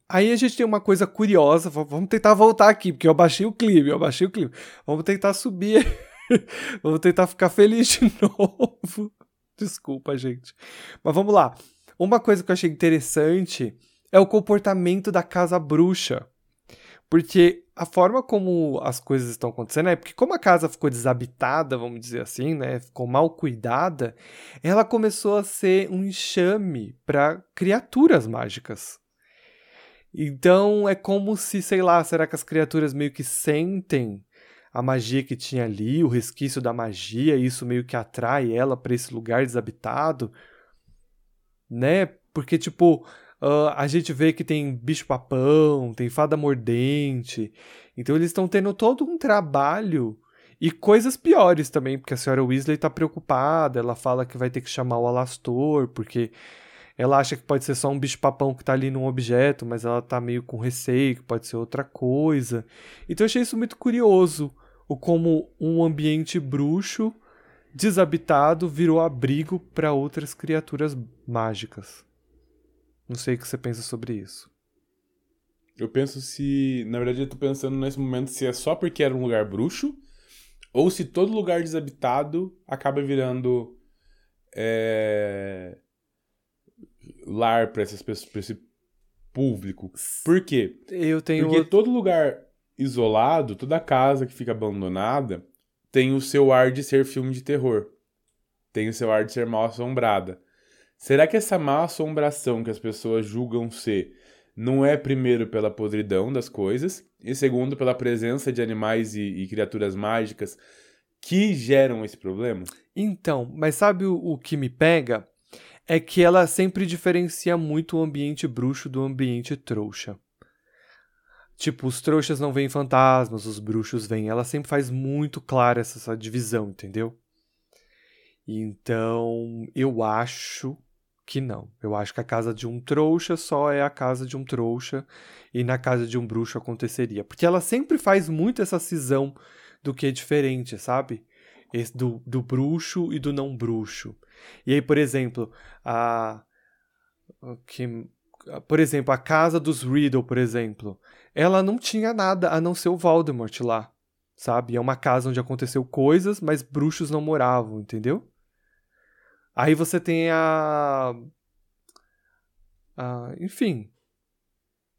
Aí a gente tem uma coisa curiosa, vamos tentar voltar aqui, porque eu baixei o clipe, eu baixei o clipe. Vamos tentar subir, (laughs) (laughs) vamos tentar ficar feliz de (laughs) novo. Desculpa, gente. Mas vamos lá. Uma coisa que eu achei interessante é o comportamento da casa bruxa. Porque a forma como as coisas estão acontecendo é porque como a casa ficou desabitada, vamos dizer assim, né, ficou mal cuidada, ela começou a ser um enxame para criaturas mágicas. Então é como se, sei lá, será que as criaturas meio que sentem a magia que tinha ali, o resquício da magia, isso meio que atrai ela para esse lugar desabitado, né? Porque tipo, ah, a gente vê que tem bicho-papão, tem fada mordente. Então eles estão tendo todo um trabalho e coisas piores também, porque a senhora Weasley tá preocupada, ela fala que vai ter que chamar o Alastor, porque ela acha que pode ser só um bicho-papão que tá ali num objeto, mas ela tá meio com receio, que pode ser outra coisa. Então eu achei isso muito curioso, o como um ambiente bruxo, desabitado, virou abrigo para outras criaturas mágicas. Não sei o que você pensa sobre isso. Eu penso se. Na verdade, eu tô pensando nesse momento se é só porque era um lugar bruxo, ou se todo lugar desabitado acaba virando. É, lar para essas pessoas, pra esse público. Por quê? Eu tenho. Porque outro- todo lugar isolado, toda casa que fica abandonada, tem o seu ar de ser filme de terror. Tem o seu ar de ser mal assombrada. Será que essa má assombração que as pessoas julgam ser não é, primeiro, pela podridão das coisas, e segundo, pela presença de animais e, e criaturas mágicas que geram esse problema? Então, mas sabe o, o que me pega? É que ela sempre diferencia muito o ambiente bruxo do ambiente trouxa. Tipo, os trouxas não veem fantasmas, os bruxos veem. Ela sempre faz muito clara essa, essa divisão, entendeu? Então, eu acho que não. Eu acho que a casa de um trouxa só é a casa de um trouxa e na casa de um bruxo aconteceria. Porque ela sempre faz muito essa cisão do que é diferente, sabe? Do, do bruxo e do não bruxo. E aí, por exemplo, a. que- por exemplo, a casa dos Riddle, por exemplo, ela não tinha nada a não ser o Voldemort lá, sabe? É uma casa onde aconteceu coisas, mas bruxos não moravam, entendeu? Aí você tem a. a enfim.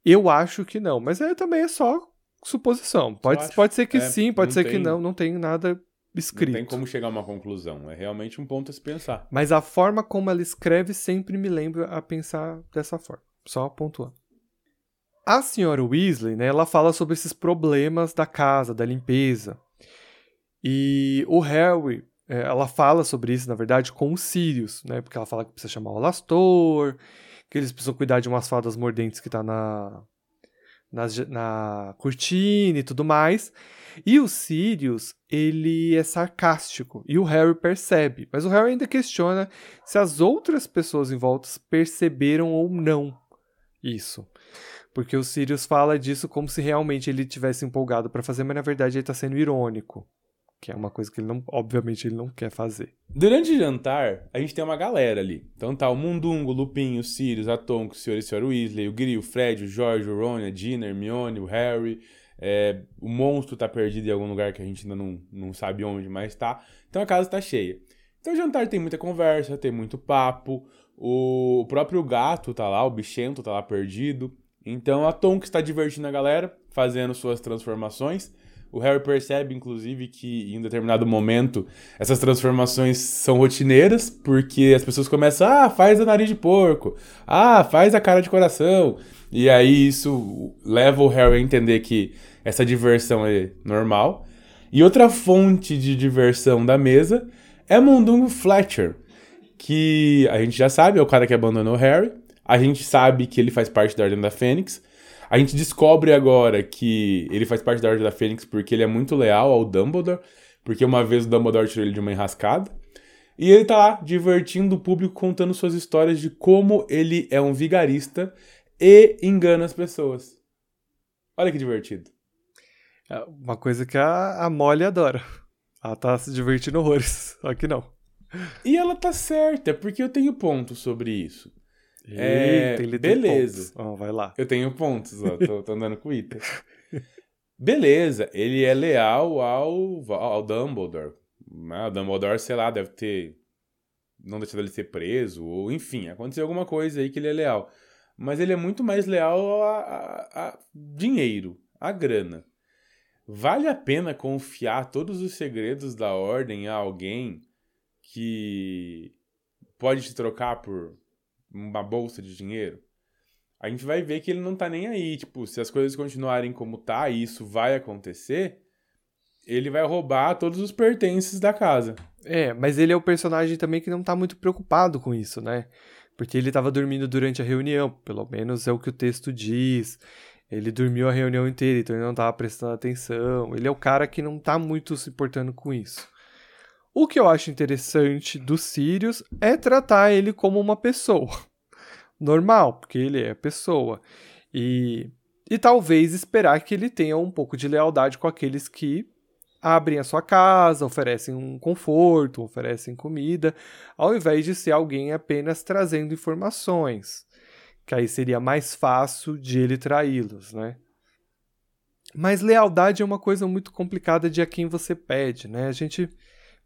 Eu acho que não, mas é, também é só suposição. Pode, pode ser que É, sim, pode ser que tem- não, não tem nada escrito. Não tem como chegar a uma conclusão. É realmente um ponto a se pensar. Mas a forma como ela escreve sempre me lembra a pensar dessa forma. Só pontuando. A senhora Weasley, né, ela fala sobre esses problemas da casa, da limpeza. E o Harry, é, ela fala sobre isso, na verdade, com o Sirius, né? Porque ela fala que precisa chamar o Alastor, que eles precisam cuidar de umas fadas mordentes que tá na, na, cortina e tudo mais. E o Sirius, ele é sarcástico. E o Harry percebe. Mas o Harry ainda questiona se as outras pessoas em volta perceberam ou não isso. Porque o Sirius fala disso como se realmente ele tivesse empolgado pra fazer, mas na verdade ele tá sendo irônico. Que é uma coisa que ele não, obviamente, ele não quer fazer. Durante o jantar, a gente tem uma galera ali. Então tá o Mundungo, o Lupin, o Sirius, a Tonks, o Sr. e Sra. Weasley, o Gri, o Fred, o George, o Ron, a Gina, a Hermione, o Harry. é, o monstro tá perdido em algum lugar que a gente ainda não, não sabe onde, mas tá. Então a casa tá cheia. Então o jantar tem muita conversa, tem muito papo. O próprio gato tá lá, o bichento tá lá perdido. Então a Tonks tá divertindo a galera, fazendo suas transformações. O Harry percebe, inclusive, que em determinado momento essas transformações são rotineiras, porque as pessoas começam, ah, faz a nariz de porco, ah, faz a cara de coração. E aí isso leva o Harry a entender que essa diversão é normal. E outra fonte de diversão da mesa é Mundungo Fletcher, que a gente já sabe, é o cara que abandonou o Harry. A gente sabe que ele faz parte da Ordem da Fênix. A gente descobre agora que ele faz parte da Ordem da Fênix porque ele é muito leal ao Dumbledore, porque uma vez o Dumbledore tirou ele de uma enrascada. E ele tá lá divertindo o público contando suas histórias de como ele é um vigarista e engana as pessoas. Olha que divertido. É uma coisa que a, a Molly adora. Ela tá se divertindo horrores. Só que não. E ela tá certa, porque eu tenho pontos sobre isso. É, Eita, ele tem beleza. pontos. Ó, vai lá. Eu tenho pontos, ó, tô, tô andando com o Ita. (laughs) Beleza, ele é leal ao, ao Dumbledore. né? O Dumbledore, sei lá, deve ter. Não deixado ele ser preso, ou enfim, aconteceu alguma coisa aí que ele é leal. Mas ele é muito mais leal a, a- a dinheiro, a grana. Vale a pena confiar todos os segredos da ordem a alguém que pode te trocar por uma bolsa de dinheiro? a gente vai ver que ele não tá nem aí. Tipo, se as coisas continuarem como tá e isso vai acontecer, ele vai roubar todos os pertences da casa. É, mas ele é o personagem também que não tá muito preocupado com isso, né? Porque ele tava dormindo durante a reunião, pelo menos é o que o texto diz. Ele dormiu a reunião inteira, então ele não tava prestando atenção. Ele é o cara que não tá muito se importando com isso. O que eu acho interessante do Sirius é tratar ele como uma pessoa. (laughs) Normal, porque ele é pessoa. E, e talvez esperar que ele tenha um pouco de lealdade com aqueles que abrem a sua casa, oferecem um conforto, oferecem comida, ao invés de ser alguém apenas trazendo informações. que aí seria mais fácil de ele traí-los, né? Mas lealdade é uma coisa muito complicada de a quem você pede, né? A gente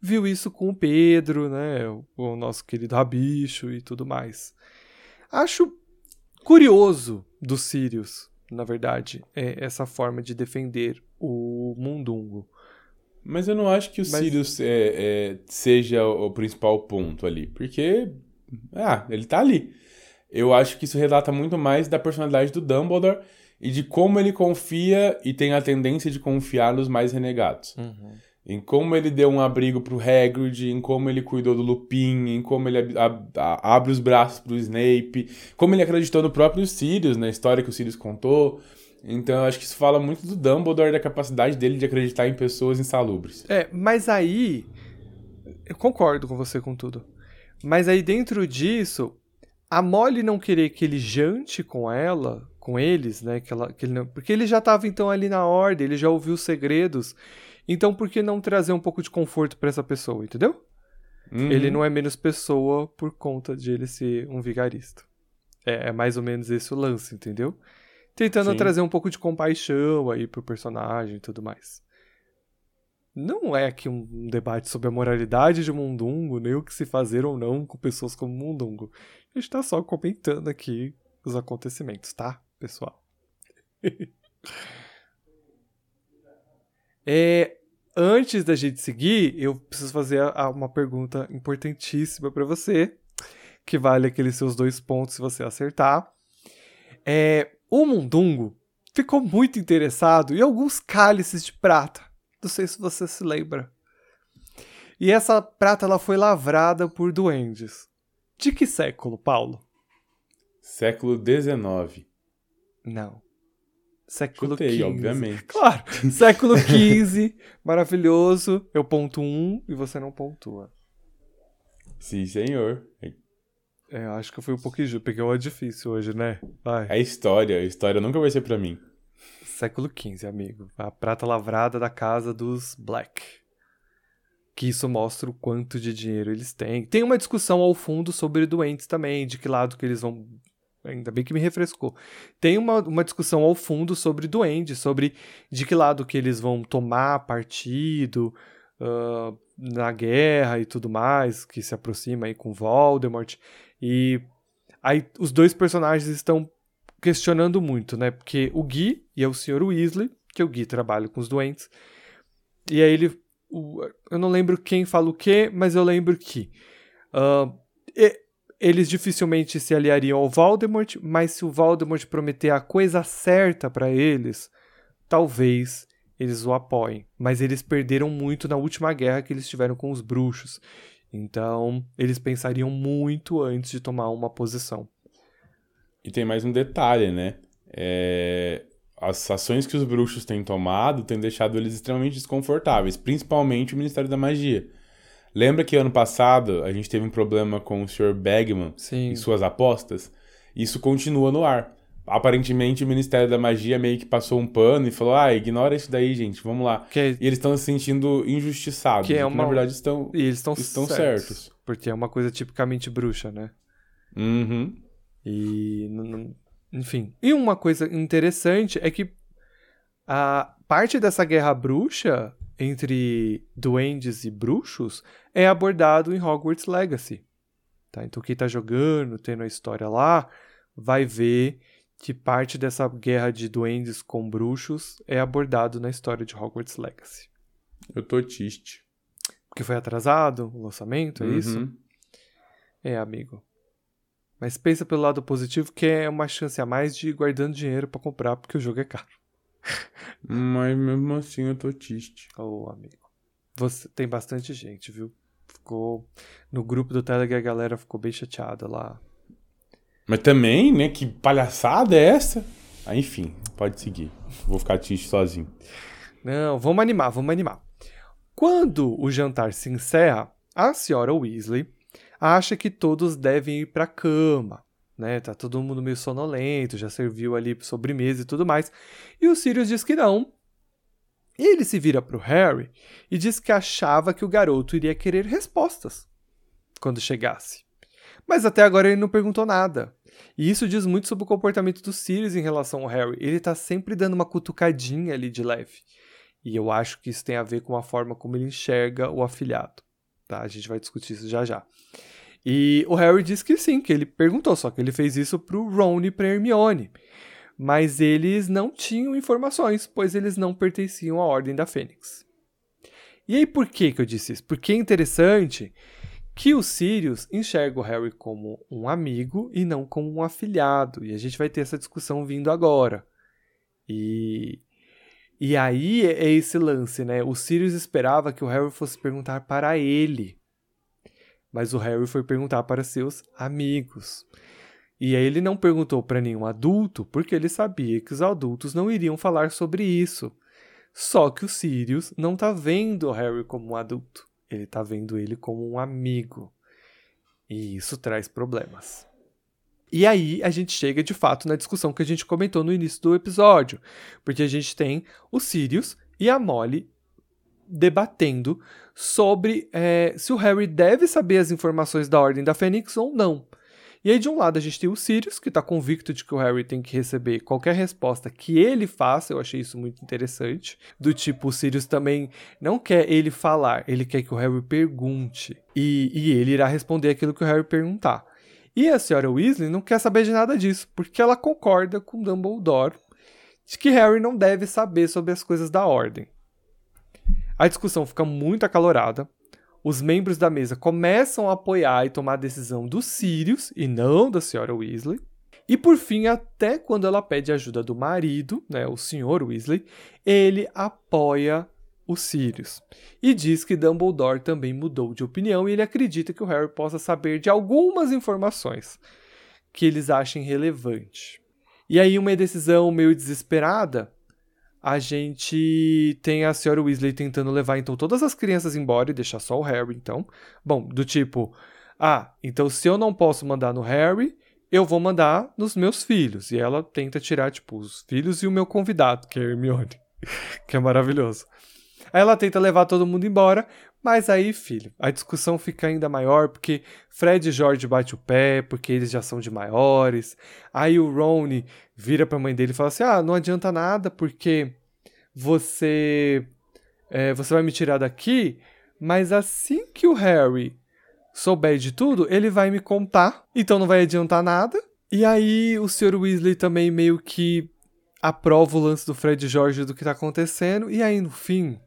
viu isso com o Pedro, né? O nosso querido Rabicho e tudo mais. Acho curioso dos Sirius, na verdade, é essa forma de defender o Mundungo. Mas eu não acho que o Mas... Sirius é, é, seja o principal ponto ali, porque. Ah, ele tá ali. Eu acho que isso relata muito mais da personalidade do Dumbledore e de como ele confia e tem a tendência de confiar nos mais renegados. Uhum. Em como ele deu um abrigo pro Hagrid, em como ele cuidou do Lupin, em como ele abre os braços pro Snape, como ele acreditou no próprio Sirius, na história que o Sirius contou. Então eu acho que isso fala muito do Dumbledore, da capacidade dele de acreditar em pessoas insalubres. É, mas aí. Eu concordo com você com tudo. Mas aí dentro disso, a Molly não querer que ele jante com ela, com eles, né? Que ela, que ele não, porque ele já estava então ali na ordem, ele já ouviu os segredos. Então por que não trazer um pouco de conforto para essa pessoa, entendeu? Uhum. Ele não é menos pessoa por conta de ele ser um vigarista. É, é mais ou menos esse o lance, entendeu? tentando Sim. trazer um pouco de compaixão aí pro personagem e tudo mais. Não é aqui um debate sobre a moralidade de Mundungo, nem o que se fazer ou não com pessoas como Mundungo. A gente tá só comentando aqui os acontecimentos, tá, pessoal? (laughs) é, antes da gente seguir, eu preciso fazer uma pergunta importantíssima para você, que vale aqueles seus dois pontos se você acertar. É, o Mundungo ficou muito interessado em alguns cálices de prata. Não sei se você se lembra. E essa prata ela foi lavrada por duendes. De que século, Paulo? Século XIX. Não. Século XV. obviamente. Claro, (laughs) século XV, maravilhoso. Eu ponto um e você não pontua. Sim, senhor. É, acho que eu fui um pouquinho. Peguei uma difícil hoje, né? Vai. É história. A história nunca vai ser para mim. Século XV, amigo. A prata lavrada da casa dos Black. Que isso mostra o quanto de dinheiro eles têm. Tem uma discussão ao fundo sobre doentes também, de que lado que eles vão. Ainda bem que me refrescou. Tem uma, uma discussão ao fundo sobre duendes, sobre de que lado que eles vão tomar partido uh, na guerra e tudo mais, que se aproxima aí com Voldemort. E aí os dois personagens estão questionando muito, né? Porque o Gui e é o Sr. Weasley, que o Gui trabalha com os doentes. E aí ele. O, eu não lembro quem fala o quê, mas eu lembro que. Uh, e, eles dificilmente se aliariam ao Voldemort, mas se o Voldemort prometer a coisa certa para eles, talvez eles o apoiem. Mas eles perderam muito na última guerra que eles tiveram com os bruxos. Então, eles pensariam muito antes de tomar uma posição. E tem mais um detalhe, né? É... As ações que os bruxos têm tomado têm deixado eles extremamente desconfortáveis, principalmente o Ministério da Magia. Lembra que ano passado a gente teve um problema com o Sr. Bagman Sim. e suas apostas? Isso continua no ar aparentemente o Ministério da Magia meio que passou um pano e falou: ah, ignora isso daí, gente, vamos lá. É... E eles estão se sentindo injustiçados. Que é uma... Na verdade, estão, e eles estão, estão certos, certos. Porque é uma coisa tipicamente bruxa, né? Uhum. E. Enfim. E uma coisa interessante é que a parte dessa guerra bruxa entre duendes e bruxos é abordado em Hogwarts Legacy. Tá? Então quem tá jogando, tendo a história lá, vai ver que parte dessa guerra de duendes com bruxos é abordado na história de Hogwarts Legacy. Eu tô triste. Porque foi atrasado o lançamento, é uhum. isso? É, amigo. Mas pensa pelo lado positivo que é uma chance a mais de ir guardando dinheiro para comprar, porque o jogo é caro. Mas mesmo assim eu tô triste. Ô, oh, amigo. Você tem bastante gente, viu? Ficou. No grupo do Telegram a galera ficou bem chateada lá. Mas também, né? Que palhaçada é essa? Ah, enfim, pode seguir. Vou ficar triste sozinho. Não, vamos animar, vamos animar. Quando o jantar se encerra, a senhora Weasley acha que todos devem ir para cama, né? Tá todo mundo meio sonolento, já serviu ali sobremesa e tudo mais. E o Sirius diz que não. E ele se vira pro Harry e diz que achava que o garoto iria querer respostas quando chegasse. Mas até agora ele não perguntou nada. E isso diz muito sobre o comportamento do Sirius em relação ao Harry. Ele tá sempre dando uma cutucadinha ali de leve. E eu acho que isso tem a ver com a forma como ele enxerga o afilhado. Tá? A gente vai discutir isso já já. E o Harry diz que sim, que ele perguntou, só que ele fez isso pro Ron e pra Hermione. Mas eles não tinham informações, pois eles não pertenciam à Ordem da Fênix. E aí por que, que eu disse isso? Porque é interessante que o Sirius enxerga o Harry como um amigo e não como um afilhado. E a gente vai ter essa discussão vindo agora. E, e aí é esse lance, né? O Sirius esperava que o Harry fosse perguntar para ele. Mas o Harry foi perguntar para seus amigos. E aí ele não perguntou para nenhum adulto, porque ele sabia que os adultos não iriam falar sobre isso. Só que o Sirius não tá vendo o Harry como um adulto. Ele tá vendo ele como um amigo. E isso traz problemas. E aí a gente chega de fato na discussão que a gente comentou no início do episódio. Porque a gente tem o Sirius e a Molly debatendo sobre é, se o Harry deve saber as informações da Ordem da Fênix ou não. E aí, de um lado, a gente tem o Sirius, que está convicto de que o Harry tem que receber qualquer resposta que ele faça. Eu achei isso muito interessante. Do tipo, o Sirius também não quer ele falar, ele quer que o Harry pergunte. E, e ele irá responder aquilo que o Harry perguntar. E a senhora Weasley não quer saber de nada disso, porque ela concorda com Dumbledore de que Harry não deve saber sobre as coisas da ordem. A discussão fica muito acalorada os membros da mesa começam a apoiar e tomar a decisão do Sirius e não da senhora Weasley. E por fim, até quando ela pede ajuda do marido, né, o Sr. Weasley, ele apoia o Sirius e diz que Dumbledore também mudou de opinião e ele acredita que o Harry possa saber de algumas informações que eles achem relevante. E aí uma decisão meio desesperada, a gente tem a senhora Weasley tentando levar então todas as crianças embora e deixar só o Harry, então. Bom, do tipo, ah, então se eu não posso mandar no Harry, eu vou mandar nos meus filhos. E ela tenta tirar, tipo, os filhos e o meu convidado, que é Hermione, (laughs) que é maravilhoso. Aí ela tenta levar todo mundo embora, mas aí, filho, a discussão fica ainda maior porque Fred e George bate o pé, porque eles já são de maiores. Aí o Ron vira pra mãe dele e fala assim: Ah, não adianta nada porque você. É, você vai me tirar daqui, mas assim que o Harry souber de tudo, ele vai me contar, então não vai adiantar nada. E aí o Sr. Weasley também meio que aprova o lance do Fred e George do que tá acontecendo, e aí no fim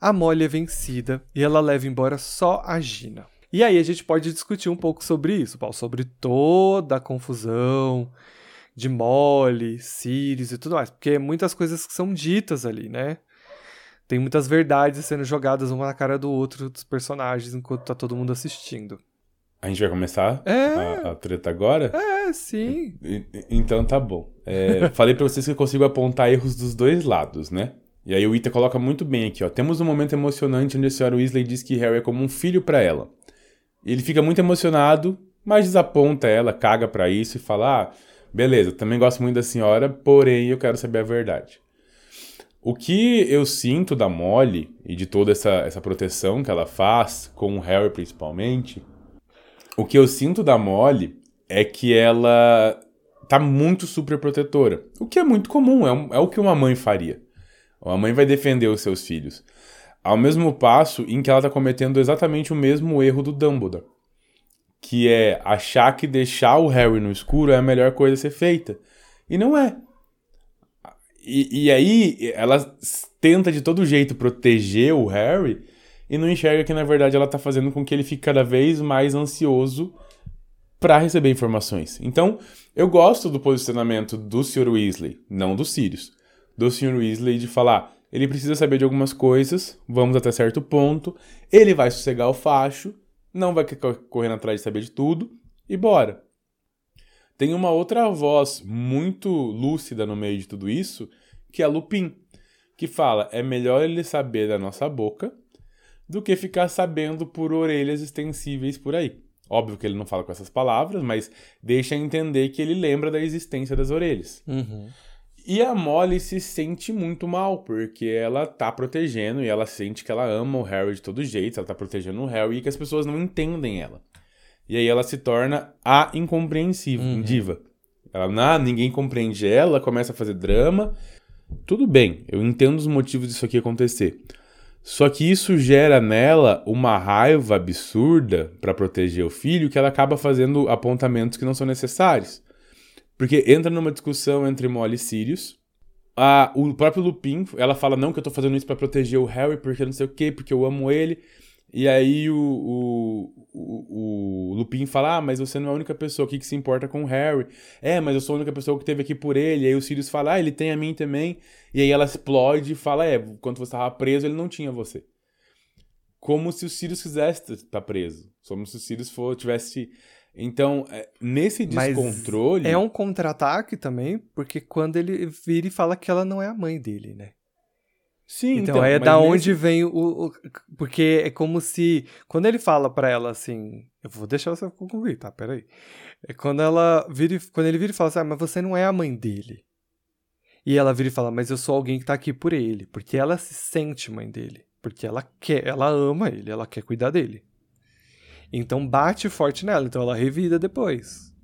a Molly é vencida e ela leva embora só a Gina. E aí a gente pode discutir um pouco sobre isso, Paulo, sobre toda a confusão de Molly, Sirius e tudo mais, porque muitas coisas que são ditas ali, né? Tem muitas verdades sendo jogadas uma na cara do outro dos personagens enquanto tá todo mundo assistindo. A gente vai começar é... a, a, treta agora? É, sim. então tá bom. É, (laughs) falei pra vocês que eu consigo apontar erros dos dois lados, né? E aí o Ita coloca muito bem aqui, ó. Temos um momento emocionante onde a senhora Weasley diz que Harry é como um filho para ela. Ele fica muito emocionado, mas desaponta ela, caga para isso e fala: "Ah, beleza, também gosto muito da senhora, porém eu quero saber a verdade". O que eu sinto da Molly e de toda essa, essa proteção que ela faz, com o Harry principalmente, o que eu sinto da Molly é que ela tá muito super protetora. O que é muito comum, é, um, é o que uma mãe faria. A mãe vai defender os seus filhos. Ao mesmo passo em que ela está cometendo exatamente o mesmo erro do Dumbledore. Que é achar que deixar o Harry no escuro é a melhor coisa a ser feita. E não é. E, e aí ela tenta de todo jeito proteger o Harry e não enxerga que na verdade ela está fazendo com que ele fique cada vez mais ansioso para receber informações. Então, eu gosto do posicionamento do Sr. Weasley, não do Sirius do Sr. Weasley de falar: ele precisa saber de algumas coisas, vamos até certo ponto, ele vai sossegar o facho, não vai correndo atrás de saber de tudo, e bora. Tem uma outra voz muito lúcida no meio de tudo isso, que é a Lupin, que fala: é melhor ele saber da nossa boca do que ficar sabendo por orelhas extensíveis por aí. Óbvio que ele não fala com essas palavras, mas deixa entender que ele lembra da existência das orelhas. Uhum. E a Molly se sente muito mal, porque ela tá protegendo e ela sente que ela ama o Harry de todo jeito, ela tá protegendo o Harry e que as pessoas não entendem ela. E aí ela se torna a incompreensível, uhum. diva. Ela, ah, ninguém compreende ela, começa a fazer drama. Tudo bem, eu entendo os motivos disso aqui acontecer. Só que isso gera nela uma raiva absurda para proteger o filho que ela acaba fazendo apontamentos que não são necessários. Porque entra numa discussão entre Molly e Sirius. A, o próprio Lupin, ela fala, não, que eu tô fazendo isso para proteger o Harry, porque não sei o quê, porque eu amo ele. E aí o, o, o, o, Lupin fala, ah, mas você não é a única pessoa aqui que se importa com o Harry. É, mas eu sou a única pessoa que teve aqui por ele. E aí o Sirius fala, ah, ele tem a mim também. E aí ela explode e fala, é, quando você estava preso, ele não tinha você. Como se o Sirius quisesse estar preso. Como se o Sirius for, tivesse... Então, é, nesse descontrole... Mas é um contra-ataque também, porque quando ele vira e fala que ela não é a mãe dele, né? Sim, então, então é da nesse... onde vem o, o, Porque é como se. Quando ele fala para ela assim. Eu vou deixar você concluir, tá? Peraí. É quando ela vira, quando ele vira e fala assim: ah, mas você não é a mãe dele. E ela vira e fala: mas eu sou alguém que tá aqui por ele. Porque ela se sente mãe dele. Porque ela quer, ela ama ele, ela quer cuidar dele. Então bate forte nela, então ela revida depois.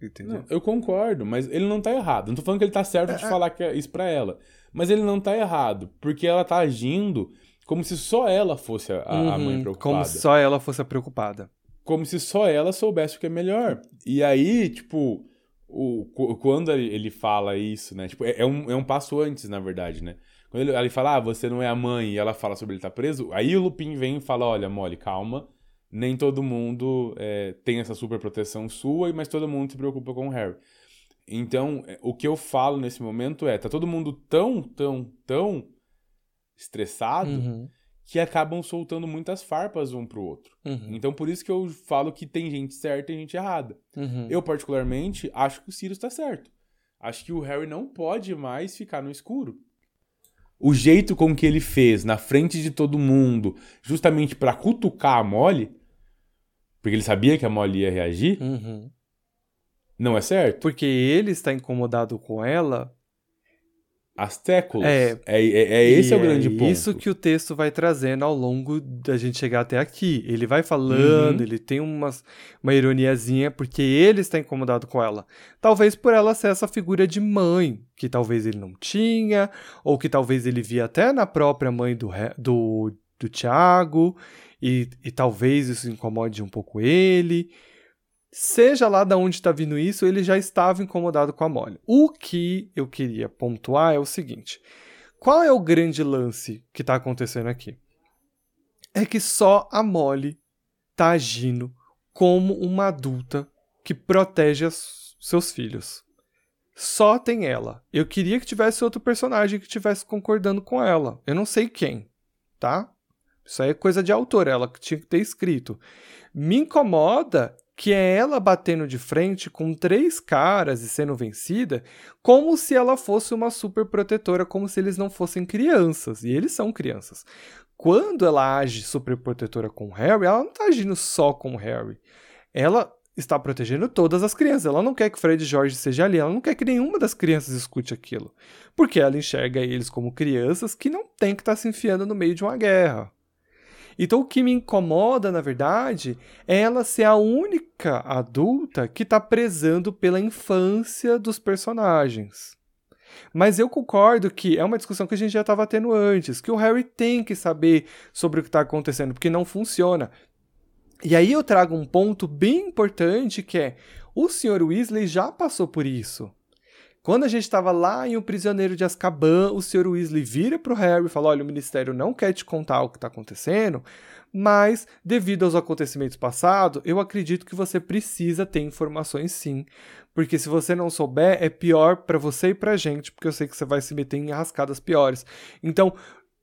Entendeu? Não, eu concordo, mas ele não tá errado. Não tô falando que ele tá certo de é, é. falar que é isso pra ela. Mas ele não tá errado, porque ela tá agindo como se só ela fosse a, uhum, a mãe preocupada. Como se só ela fosse a preocupada. Como se só ela soubesse o que é melhor. E aí, tipo, o, quando ele fala isso, né? Tipo, é, é, um, é um passo antes, na verdade, né? Quando ele, ele fala, ah, você não é a mãe, e ela fala sobre ele estar tá preso, aí o Lupin vem e fala, olha, Molly, calma, nem todo mundo é, tem essa super proteção sua, mas todo mundo se preocupa com o Harry. Então, é, o que eu falo nesse momento é: tá todo mundo tão, tão, tão estressado uhum. que acabam soltando muitas farpas um pro outro. Uhum. Então, por isso que eu falo que tem gente certa e gente errada. Uhum. Eu, particularmente, acho que o Sirius tá certo. Acho que o Harry não pode mais ficar no escuro. O jeito com que ele fez na frente de todo mundo, justamente para cutucar a Molly, porque ele sabia que a Molly ia reagir, uhum. Não é certo? Porque ele está incomodado com ela. As téculas. É, é, é, é esse é o grande é ponto. Isso que o texto vai trazendo ao longo da gente chegar até aqui. Ele vai falando, uhum. ele tem umas, uma ironiazinha, porque ele está incomodado com ela. Talvez por ela ser essa figura de mãe, que talvez ele não tinha, ou que talvez ele via até na própria mãe do, do, do Tiago, e, e talvez isso incomode um pouco ele. Seja lá de onde está vindo isso, ele já estava incomodado com a Molly. O que eu queria pontuar é o seguinte: qual é o grande lance que está acontecendo aqui? É que só a Molly está agindo como uma adulta que protege os seus filhos. Só tem ela. Eu queria que tivesse outro personagem que estivesse concordando com ela. Eu não sei quem, tá? Isso aí é coisa de autor, ela tinha que ter escrito. Me incomoda que é ela batendo de frente com três caras e sendo vencida, como se ela fosse uma super protetora, como se eles não fossem crianças, e eles são crianças. Quando ela age super protetora com o Harry, ela não está agindo só com o Harry. Ela está protegendo todas as crianças. Ela não quer que Fred e George seja ali, ela não quer que nenhuma das crianças escute aquilo. Porque ela enxerga eles como crianças que não tem que estar tá se enfiando no meio de uma guerra. Então o que me incomoda, na verdade, é ela ser a única adulta que está prezando pela infância dos personagens. Mas eu concordo que é uma discussão que a gente já estava tendo antes, que o Harry tem que saber sobre o que está acontecendo, porque não funciona. E aí eu trago um ponto bem importante que é o Sr. Weasley já passou por isso. Quando a gente estava lá em O Prisioneiro de Azkaban, o Sr. Weasley vira para o Harry e fala: Olha, o Ministério não quer te contar o que está acontecendo, mas devido aos acontecimentos passados, eu acredito que você precisa ter informações sim. Porque se você não souber, é pior para você e para a gente, porque eu sei que você vai se meter em rascadas piores. Então,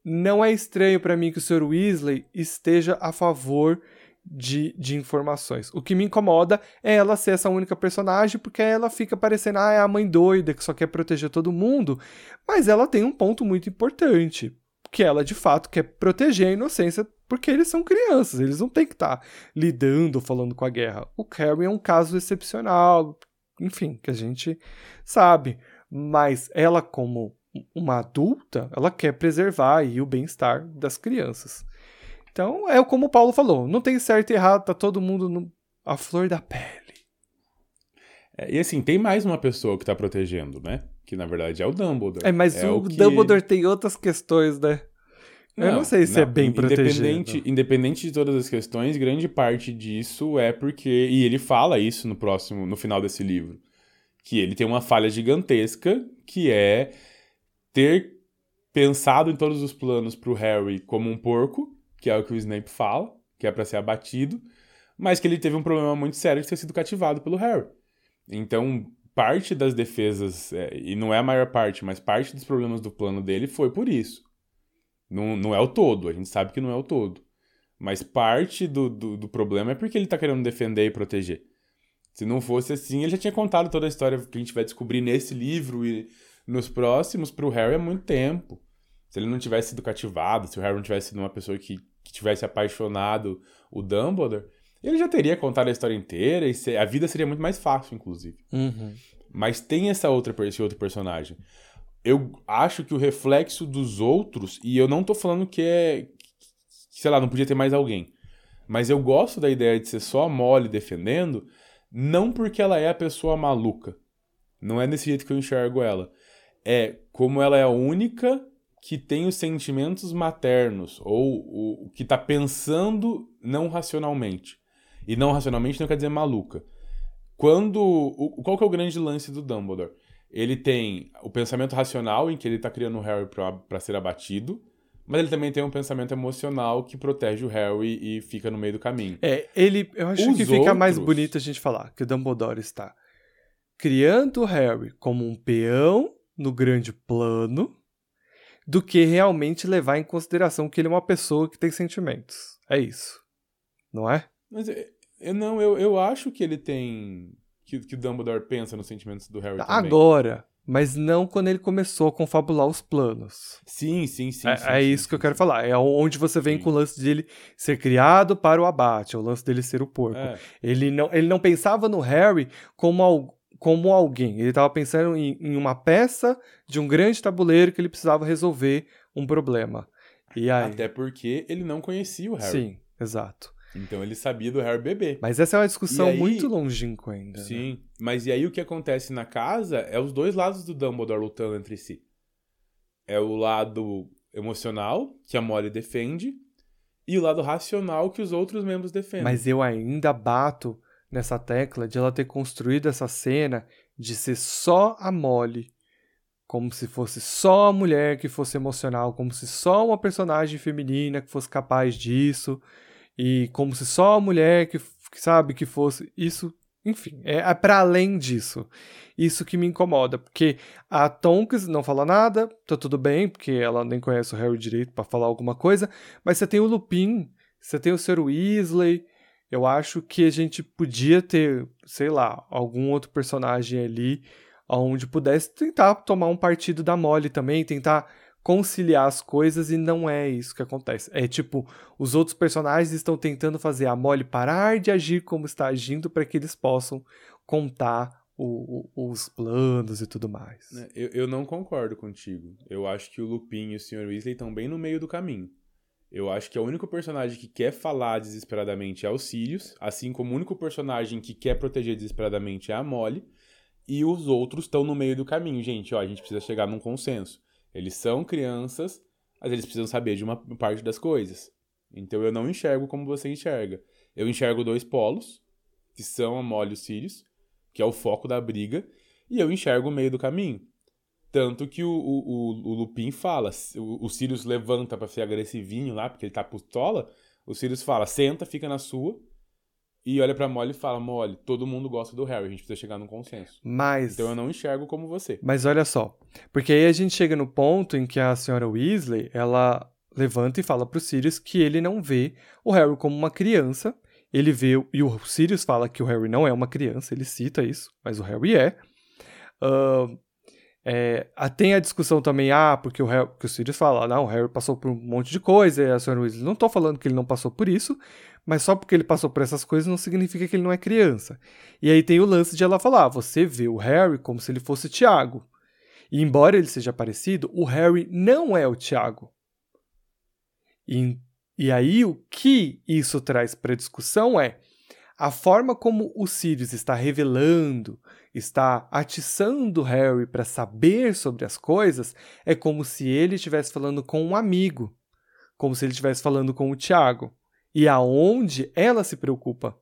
não é estranho para mim que o Sr. Weasley esteja a favor de, de informações. O que me incomoda é ela ser essa única personagem, porque ela fica parecendo, ah, é a mãe doida que só quer proteger todo mundo. Mas ela tem um ponto muito importante, que ela de fato quer proteger a inocência, porque eles são crianças, eles não têm que estar tá lidando, falando com a guerra. O Carrie é um caso excepcional, enfim, que a gente sabe. Mas ela, como uma adulta, ela quer preservar aí o bem-estar das crianças. Então, é como o Paulo falou, não tem certo e errado, tá todo mundo no, a flor da pele. É, e assim, tem mais uma pessoa que tá protegendo, né? Que na verdade é o Dumbledore. É, mas é o, que- Dumbledore tem outras questões, né? Eu não sei se é bem independente, protegido. Independente de todas as questões, grande parte disso é porque. E ele fala isso no próximo, no final desse livro. Que ele tem uma falha gigantesca, que é ter pensado em todos os planos pro Harry como um porco, que é o que o Snape fala, que é pra ser abatido, mas que ele teve um problema muito sério de ter sido cativado pelo Harry. Então, parte das defesas, é, e não é a maior parte, mas parte dos problemas do plano dele foi por isso. Não, não é o todo, a gente sabe que não é o todo. Mas parte do, do, do problema é porque ele tá querendo defender e proteger. Se não fosse assim, ele já tinha contado toda a história que a gente vai descobrir nesse livro e nos próximos pro Harry há muito tempo. Se ele não tivesse sido cativado, se o Harry não tivesse sido uma pessoa que tivesse apaixonado o Dumbledore, ele já teria contado a história inteira e a vida seria muito mais fácil, inclusive. Uhum. Mas tem essa outra, esse outro personagem. Eu acho que o reflexo dos outros, e eu não tô falando que é. Sei lá, não podia ter mais alguém. Mas eu gosto da ideia de ser só a Molly defendendo, não porque ela é a pessoa maluca. Não é desse jeito que eu enxergo ela. É como ela é a única que tem os sentimentos maternos, ou o, que tá pensando não racionalmente. E não racionalmente não quer dizer maluca. Quando. o- qual que é o grande lance do Dumbledore? Ele tem o pensamento racional, em que ele tá criando o Harry pra, pra ser abatido, mas ele também tem um pensamento emocional que protege o Harry e fica no meio do caminho. É, ele. Eu acho Os que fica mais outros- bonito a gente falar que o Dumbledore está criando o Harry como um peão no grande plano do que realmente levar em consideração que ele é uma pessoa que tem sentimentos. É isso. Não é? Mas eu, eu não, eu, eu acho que ele tem. Que, que Dumbledore pensa nos sentimentos do Harry também. Agora. Mas não quando ele começou a confabular os planos. Sim, sim, sim. é sim, é sim, isso sim, que eu quero falar. É onde você vem com o lance dele ser criado para o abate, é o lance dele ser o porco. É, Ele não, ele não pensava no Harry como, al- como alguém. Ele estava pensando em, em uma peça de um grande tabuleiro que ele precisava resolver um problema. E aí? até porque ele não conhecia o Harry. Sim, exato. Então ele sabia do Harry bebê. Mas essa é uma discussão aí- muito longínqua ainda. né? Sim, mas e aí o que acontece na casa é os dois lados do Dumbledore lutando entre si. É o lado emocional, que a Molly defende, e o lado racional que os outros membros defendem. Mas eu ainda bato nessa tecla de ela ter construído essa cena de ser só a Molly. Como se fosse só a mulher que fosse emocional, como se só uma personagem feminina que fosse capaz disso, e como se só a mulher que, que sabe que fosse isso. Enfim, é, é para além disso. Isso que me incomoda, porque a Tonks não fala nada, tá tudo bem, porque ela nem conhece o Harry direito pra falar alguma coisa, mas você tem o Lupin, você tem o Sr. Weasley, eu acho que a gente podia ter, sei lá, algum outro personagem ali onde pudesse tentar tomar um partido da Molly também, tentar conciliar as coisas e não é isso que acontece. É tipo, os outros personagens estão tentando fazer a Molly parar de agir como está agindo para que eles possam contar o- o- os planos e tudo mais. Né, Eu, eu não concordo contigo. Eu acho que o Lupin e o Sr. Weasley estão bem no meio do caminho. Eu acho que o único personagem que quer falar desesperadamente é o Sirius, assim como o único personagem que quer proteger desesperadamente é a Molly, e os outros estão no meio do caminho. Gente, ó, a gente precisa chegar num consenso. Eles são crianças, mas eles precisam saber de uma parte das coisas. Então eu não enxergo como você enxerga. Eu enxergo dois polos, que são a Molly e o Sirius, que é o foco da briga, e eu enxergo o meio do caminho. Tanto que o, o, o, Lupin fala, o, o Sirius levanta pra ser agressivinho lá, porque ele tá pistola, o Sirius fala, senta, fica na sua, e olha pra Molly e fala, Molly, todo mundo gosta do Harry, a gente precisa chegar num consenso. Mas Então eu não enxergo como você. Mas olha só, porque aí a gente chega no ponto em que a senhora Weasley, ela levanta e fala pro Sirius que ele não vê o Harry como uma criança. Ele vê, e o Sirius fala que o Harry não é uma criança, ele cita isso, mas o Harry é. Ahn, é, tem a discussão também, ah, porque o, Harry, que o Sirius fala, não, o Harry passou por um monte de coisa, e a senhora Weasley, não tô falando que ele não passou por isso, mas só porque ele passou por essas coisas não significa que ele não é criança. E aí tem o lance de ela falar, ah, você vê o Harry como se ele fosse Tiago. E embora ele seja parecido, o Harry não é o Tiago. E, e aí o que isso traz para discussão é A forma como o Sirius está revelando, está atiçando Harry para saber sobre as coisas, é como se ele estivesse falando com um amigo, como se ele estivesse falando com o Tiago. E aonde ela se preocupa?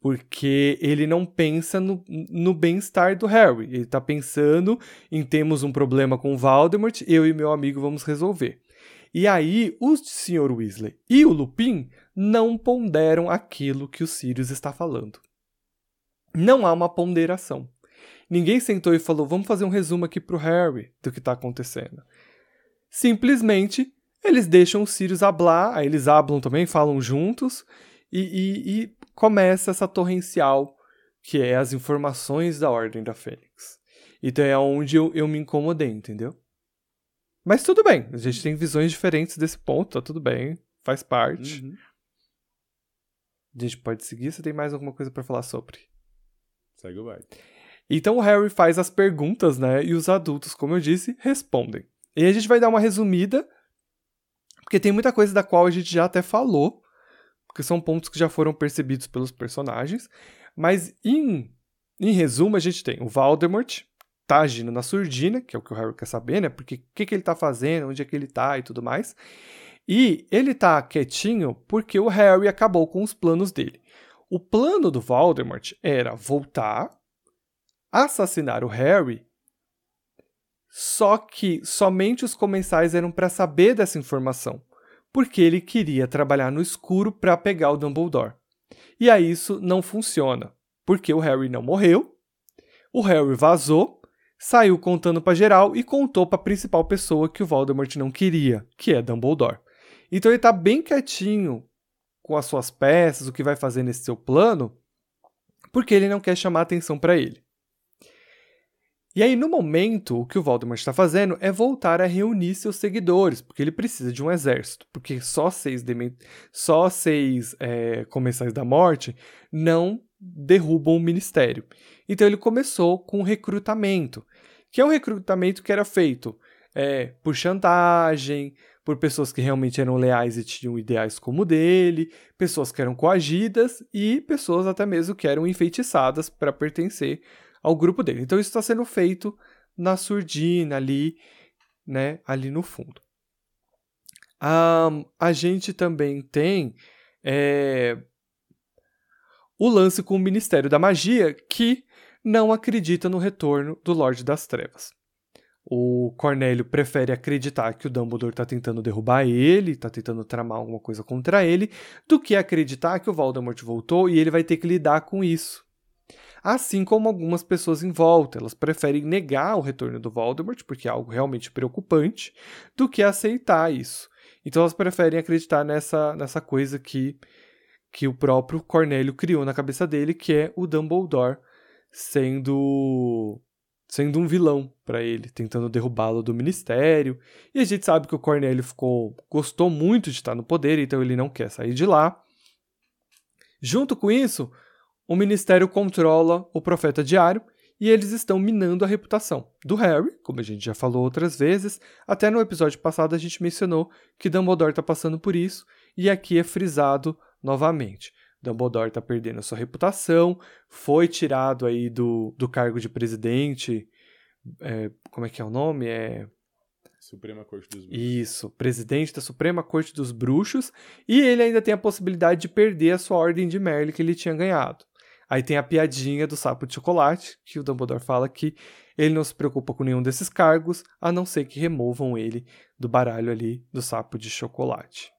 Porque ele não pensa no, no bem-estar do Harry. Ele está pensando em temos um problema com Voldemort, eu e meu amigo vamos resolver. E aí, o Sr. Weasley e o Lupin não ponderam aquilo que o Sirius está falando. Não há uma ponderação. Ninguém sentou e falou: vamos fazer um resumo aqui para o Harry do que está acontecendo. Simplesmente, eles deixam o Sirius hablar, aí eles hablam também, falam juntos, e, e, e começa essa torrencial que é as informações da Ordem da Fênix. Então é onde eu, eu me incomodei, entendeu? Mas tudo bem, a gente tem visões diferentes desse ponto, tá tudo bem, faz parte. Uhum. A gente pode seguir, você tem mais alguma coisa para falar sobre? Segue o baile. Então o Harry faz as perguntas, né? E os adultos, como eu disse, respondem. E a gente vai dar uma resumida, porque tem muita coisa da qual a gente já até falou, porque são pontos que já foram percebidos pelos personagens. Mas em, em resumo, a gente tem o Voldemort, tá agindo na surdina, que é o que o Harry quer saber, né? Porque o que, que ele tá fazendo, onde é que ele tá e tudo mais. E ele tá quietinho porque o Harry acabou com os planos dele. O plano do Voldemort era voltar, assassinar o Harry, só que somente os comensais eram para saber dessa informação, porque ele queria trabalhar no escuro para pegar o Dumbledore. E aí isso não funciona, porque o Harry não morreu, o Harry vazou saiu contando para geral e contou para a principal pessoa que o Voldemort não queria, que é Dumbledore. Então ele está bem quietinho com as suas peças, o que vai fazer nesse seu plano, porque ele não quer chamar atenção para ele. E aí, no momento, o que o Voldemort está fazendo é voltar a reunir seus seguidores, porque ele precisa de um exército, porque só seis, só seis é, comensais da morte não derrubam o ministério. Então ele começou com recrutamento, que é um recrutamento que era feito é, por chantagem, por pessoas que realmente eram leais e tinham ideais como o dele, pessoas que eram coagidas e pessoas até mesmo que eram enfeitiçadas para pertencer ao grupo dele. Então isso está sendo feito na surdina ali, né, ali no fundo. Um, a gente também tem é, o lance com o Ministério da Magia, que não acredita no retorno do Lorde das Trevas. O Cornélio prefere acreditar que o Dumbledore está tentando derrubar ele, está tentando tramar alguma coisa contra ele, do que acreditar que o Voldemort voltou e ele vai ter que lidar com isso. Assim como algumas pessoas em volta, elas preferem negar o retorno do Voldemort, porque é algo realmente preocupante, do que aceitar isso. Então elas preferem acreditar nessa, nessa coisa que que o próprio Cornélio criou na cabeça dele, que é o Dumbledore sendo sendo um vilão para ele, tentando derrubá-lo do ministério. E a gente sabe que o Cornélio ficou gostou muito de estar no poder, então ele não quer sair de lá. Junto com isso, o ministério controla o profeta diário e eles estão minando a reputação do Harry, como a gente já falou outras vezes. Até no episódio passado a gente mencionou que Dumbledore está passando por isso e aqui é frisado novamente. Dumbledore está perdendo a sua reputação, foi tirado aí do, do cargo de presidente. É, como é que é o nome? É. Suprema Corte dos Bruxos. Isso, presidente da Suprema Corte dos Bruxos, e ele ainda tem a possibilidade de perder a sua ordem de Merlin que ele tinha ganhado. Aí tem a piadinha do sapo de chocolate, que o Dumbledore fala que ele não se preocupa com nenhum desses cargos, a não ser que removam ele do baralho ali do sapo de chocolate.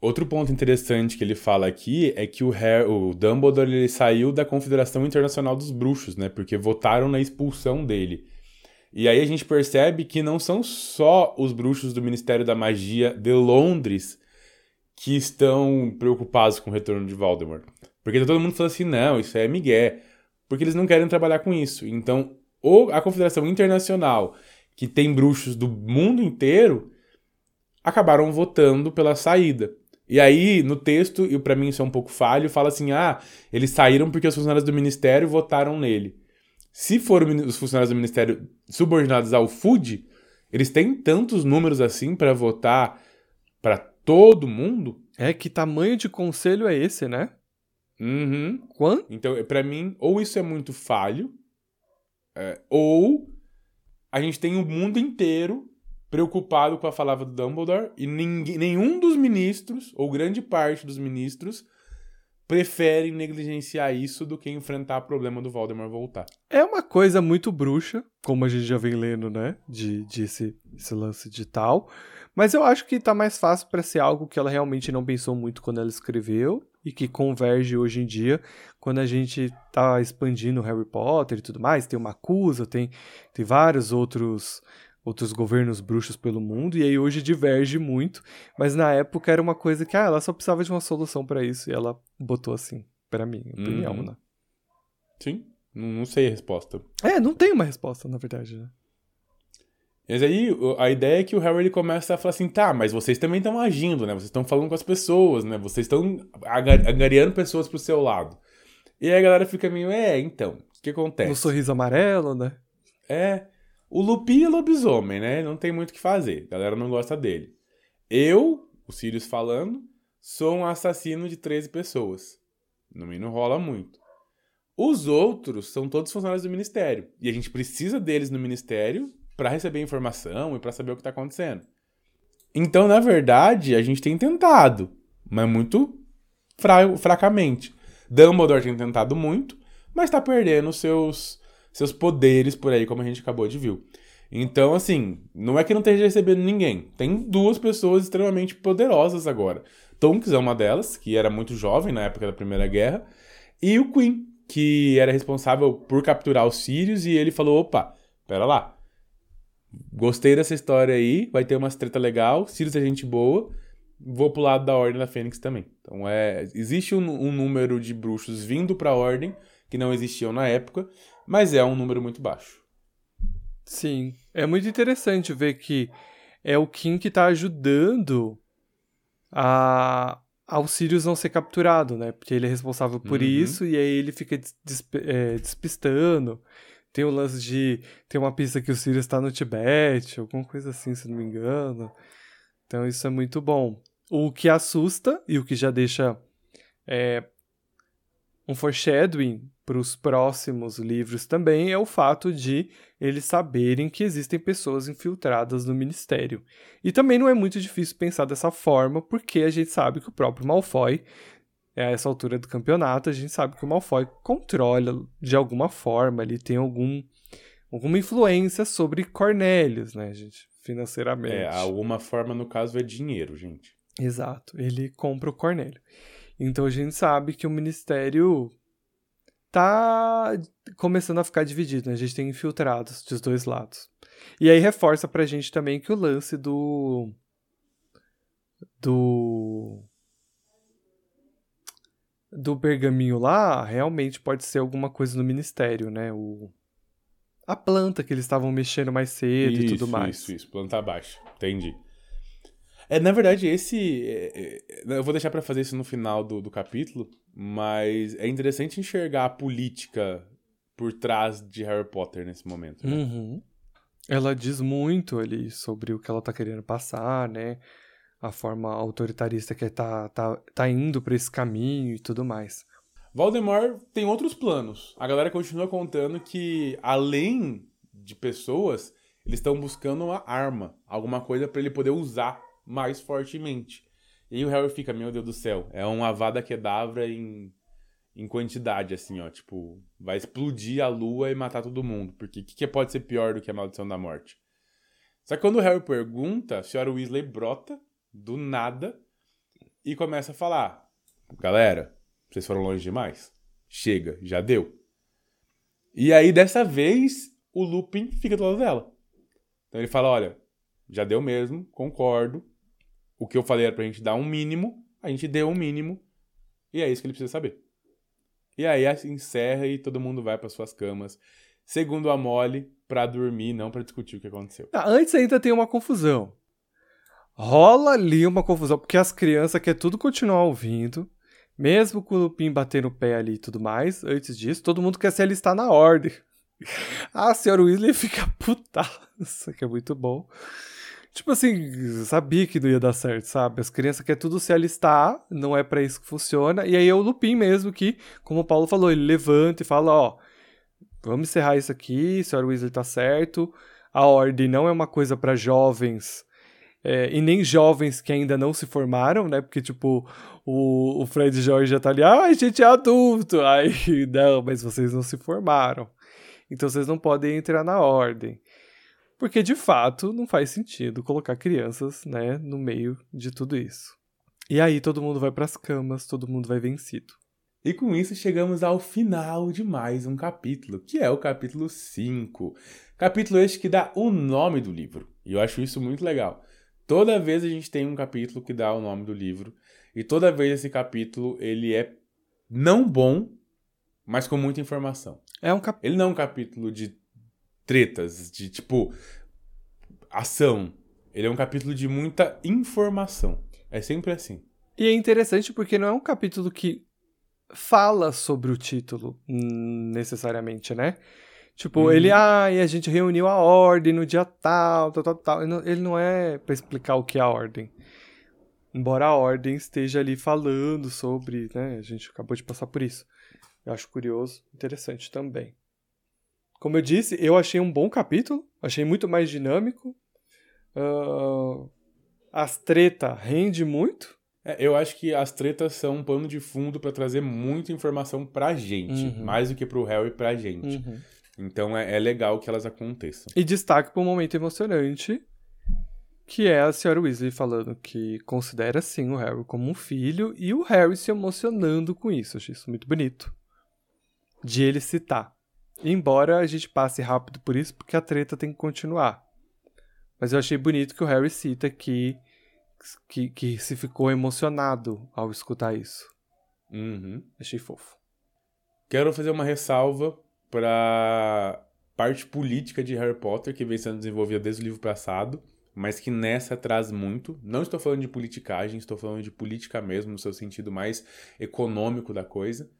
Outro ponto interessante que ele fala aqui é que o, o Dumbledore ele saiu da Confederação Internacional dos Bruxos, né? Porque votaram na expulsão dele. E aí a gente percebe que não são só os bruxos do Ministério da Magia de Londres que estão preocupados com o retorno de Voldemort. Porque tá todo mundo falando assim, não, isso é migué. Porque eles não querem trabalhar com isso. Então, ou a Confederação Internacional, que tem bruxos do mundo inteiro, acabaram votando pela saída. E aí, no texto, e para mim isso é um pouco falho, fala assim: ah, eles saíram porque os funcionários do ministério votaram nele. Se foram os funcionários do ministério subordinados ao FUD, eles têm tantos números assim para votar para todo mundo? É, que tamanho de conselho é esse, né? Uhum. Quando? Então, pra mim, ou isso é muito falho, é, ou a gente tem o mundo inteiro preocupado com a palavra do Dumbledore e ninguém, nenhum dos ministros, ou grande parte dos ministros, preferem negligenciar isso do que enfrentar o problema do Voldemort voltar. É uma coisa muito bruxa, como a gente já vem lendo, né? De, de esse, esse lance de tal. Mas eu acho que tá mais fácil para ser algo que ela realmente não pensou muito quando ela escreveu e que converge hoje em dia quando a gente tá expandindo Harry Potter e tudo mais. Tem uma acusa, tem, tem vários outros outros governos bruxos pelo mundo, e aí hoje diverge muito, mas na época era uma coisa que ah, ela só precisava de uma solução para isso, e ela botou assim, para mim, opinião, Uhum. né? Sim, não, não sei a resposta. É, não tem uma resposta, na verdade, né? Mas aí a ideia é que o Harry ele começa a falar assim, tá, mas vocês também estão agindo, né? Vocês estão falando com as pessoas, né? Vocês estão angariando pessoas pro seu lado. E aí a galera fica meio, é, então, o que acontece? No sorriso amarelo, né? É. O Lupin é lobisomem, né? Não tem muito o que fazer. A galera não gosta dele. Eu, o Sirius falando, sou um assassino de 13 pessoas. No mim não rola muito. Os outros são todos funcionários do ministério. E a gente precisa deles no ministério pra receber informação e pra saber o que tá acontecendo. Então, na verdade, a gente tem tentado, mas muito fra fracamente. Dumbledore tem tentado muito, mas tá perdendo seus seus poderes por aí, como a gente acabou de ver. Então, assim, não é que não esteja recebendo ninguém. Tem duas pessoas extremamente poderosas agora. Tonks é uma delas, que era muito jovem na época da Primeira Guerra, e o Queen, que era responsável por capturar os Sirius, e ele falou: opa, pera lá. Gostei dessa história aí, vai ter umas treta legal, Sirius é gente boa, vou pro lado da Ordem da Fênix também. Então, é, existe um, um número de bruxos vindo pra Ordem, que não existiam na época, mas é um número muito baixo. Sim. É muito interessante ver que é o Kim que tá ajudando a ao Sirius não ser capturado, né? Porque ele é responsável por Uhum. isso e aí ele fica des- é, despistando. Tem o lance de. Tem uma pista que o Sirius tá no Tibete, alguma coisa assim, se não me engano. Então isso é muito bom. O que assusta e o que já deixa é, um foreshadowing para os próximos livros também é o fato de eles saberem que existem pessoas infiltradas no ministério. E também não é muito difícil pensar dessa forma, porque a gente sabe que o próprio Malfoy, a essa altura do campeonato, a gente sabe que o Malfoy controla de alguma forma, ele tem algum, alguma influência sobre Cornélios, né, gente? Financeiramente. É, alguma forma, no caso, é dinheiro, gente. Exato, ele compra o Cornélio. Então a gente sabe que o ministério tá começando a ficar dividido, né? A gente tem infiltrados dos dois lados. E aí reforça pra gente também que o lance do do do pergaminho lá realmente pode ser alguma coisa no ministério, né? O a planta que eles estavam mexendo mais cedo e tudo mais. Isso, isso, planta baixa. Entendi. É, na verdade, esse. é, é, eu vou deixar pra fazer isso no final do, do capítulo, mas é interessante enxergar a política por trás de Harry Potter nesse momento. Né? Uhum. Ela diz muito ali sobre o que ela tá querendo passar, né? A forma autoritarista que tá, tá, tá indo pra esse caminho e tudo mais. Voldemort tem outros planos. A galera continua contando que, além de pessoas, eles estão buscando uma arma, alguma coisa pra ele poder usar mais fortemente. E o Harry fica, meu Deus do céu, é um Avada Kedavra em, em quantidade, assim, ó. Tipo, vai explodir a lua e matar todo mundo. Porque o que, que pode ser pior do que a maldição da morte? Só que quando o Harry pergunta, a senhora Weasley brota do nada e começa a falar: Galera, vocês foram longe demais? Chega, já deu. E aí, dessa vez, o Lupin fica do lado dela. Então ele fala: Olha, já deu mesmo, concordo. O que eu falei era pra gente dar um mínimo, a gente deu um mínimo, e é isso que ele precisa saber. E aí assim, encerra e todo mundo vai para suas camas, segundo a Molly, pra dormir, não pra discutir o que aconteceu. Ah, antes ainda tem uma confusão. Rola ali uma confusão, porque as crianças querem tudo continuar ouvindo, mesmo com o Lupin bater no pé ali e tudo mais. Antes disso, todo mundo quer se alistar na ordem. (laughs) A senhora Weasley fica (laughs) putaça, que é muito bom. Tipo assim, sabia que não ia dar certo, sabe? As crianças querem tudo se alistar, não é para isso que funciona. E aí é o Lupin mesmo que, como o Paulo falou, ele levanta e fala, ó, vamos encerrar isso aqui, Sr. Weasley tá certo. A ordem não é uma coisa para jovens é, e nem jovens que ainda não se formaram, né? Porque, tipo, o, o Fred Jorge já tá ali, ah, a gente é adulto. Aí, (laughs) não, mas vocês não se formaram. Então vocês não podem entrar na ordem. Porque, de fato, não faz sentido colocar crianças, né, no meio de tudo isso. E aí todo mundo vai para as camas, todo mundo vai vencido. E com isso chegamos ao final de mais um capítulo, que é o capítulo 5. Capítulo este que dá o nome do livro. E eu acho isso muito legal. Toda vez a gente tem um capítulo que dá o nome do livro, e toda vez esse capítulo ele é não bom, mas com muita informação. É um cap... Ele não é um capítulo de tretas, de tipo ação. Ele é um capítulo de muita informação. É sempre assim. E é interessante porque não é um capítulo que fala sobre o título necessariamente, né? Tipo, uhum. ele, ah, e a gente reuniu a ordem no dia tal, tal, tal, tal. Ele não é para explicar o que é a ordem. Embora a ordem esteja ali falando sobre, né? A gente acabou de passar por isso. Eu acho curioso, interessante também. Como eu disse, eu achei um bom capítulo, achei muito mais dinâmico. Uh, as treta rende muito. É, eu acho que as tretas são um pano de fundo para trazer muita informação pra gente, uhum. mais do que pro Harry pra gente. Uhum. Então é, é, legal que elas aconteçam. E destaque para um momento emocionante, que é a senhora Weasley falando que considera sim o Harry como um filho e o Harry se emocionando com isso. Achei isso muito bonito. De ele citar. Embora a gente passe rápido por isso, porque a treta tem que continuar. Mas eu achei bonito que o Harry cita que, que, que se ficou emocionado ao escutar isso. Uhum. Achei fofo. Quero fazer uma ressalva para parte política de Harry Potter, que vem sendo desenvolvida desde o livro passado, mas que nessa traz muito. Não estou falando de politicagem, estou falando de política mesmo, no seu sentido mais econômico da coisa,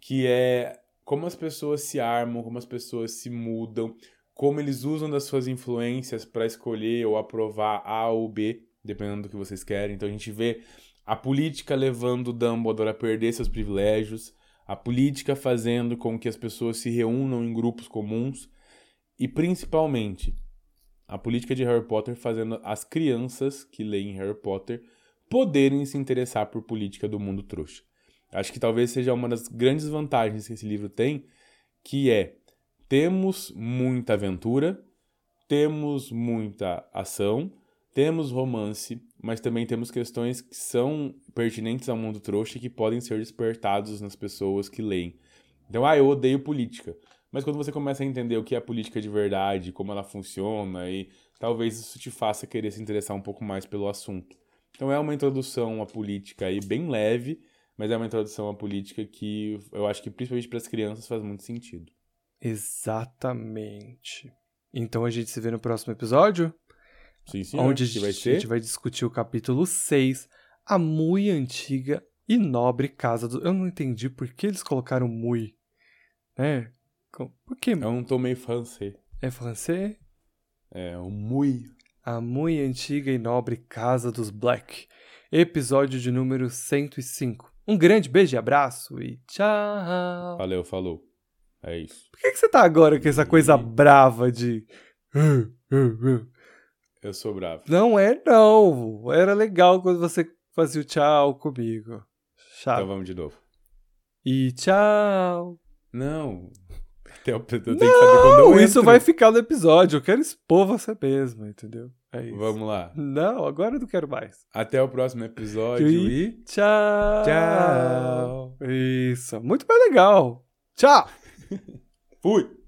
que é como as pessoas se armam, como as pessoas se mudam, como eles usam das suas influências para escolher ou aprovar A ou B, dependendo do que vocês querem. Então a gente vê a política levando Dumbledore a perder seus privilégios, a política fazendo com que as pessoas se reúnam em grupos comuns e principalmente a política de Harry Potter fazendo as crianças que leem Harry Potter poderem se interessar por política do mundo trouxa. Acho que talvez seja uma das grandes vantagens que esse livro tem, que é temos muita aventura, temos muita ação, temos romance, mas também temos questões que são pertinentes ao mundo trouxa e que podem ser despertados nas pessoas que leem. Então, ah, eu odeio política. Mas quando você começa a entender o que é política de verdade, como ela funciona, e talvez isso te faça querer se interessar um pouco mais pelo assunto. Então é uma introdução à política aí bem leve, mas é uma introdução à política que eu acho que principalmente para as crianças faz muito sentido. Exatamente. Então a gente se vê no próximo episódio? Sim, sim. Onde a gente, vai, a gente vai discutir o capítulo 6, a muito antiga e nobre casa do. Eu não entendi por que eles colocaram Mui. Né? Por que? É um tom meio francês. É francês? É, o Mui. A muito antiga e nobre casa dos Black. Episódio de número 105. Um grande beijo e abraço e tchau. Valeu, falou. É isso. Por que, que você tá agora com essa coisa brava de. Eu sou bravo. Não é, não. Era legal quando você fazia o tchau comigo. Tchau. Então vamos de novo. E tchau. Não. Eu tenho não, que saber quando eu isso vai ficar no episódio. Eu quero expor você mesmo, entendeu? É isso. Vamos lá. Não, agora eu não quero mais. Até o próximo episódio e... e... Tchau. Tchau. Isso. Muito mais legal. Tchau. (laughs) Fui.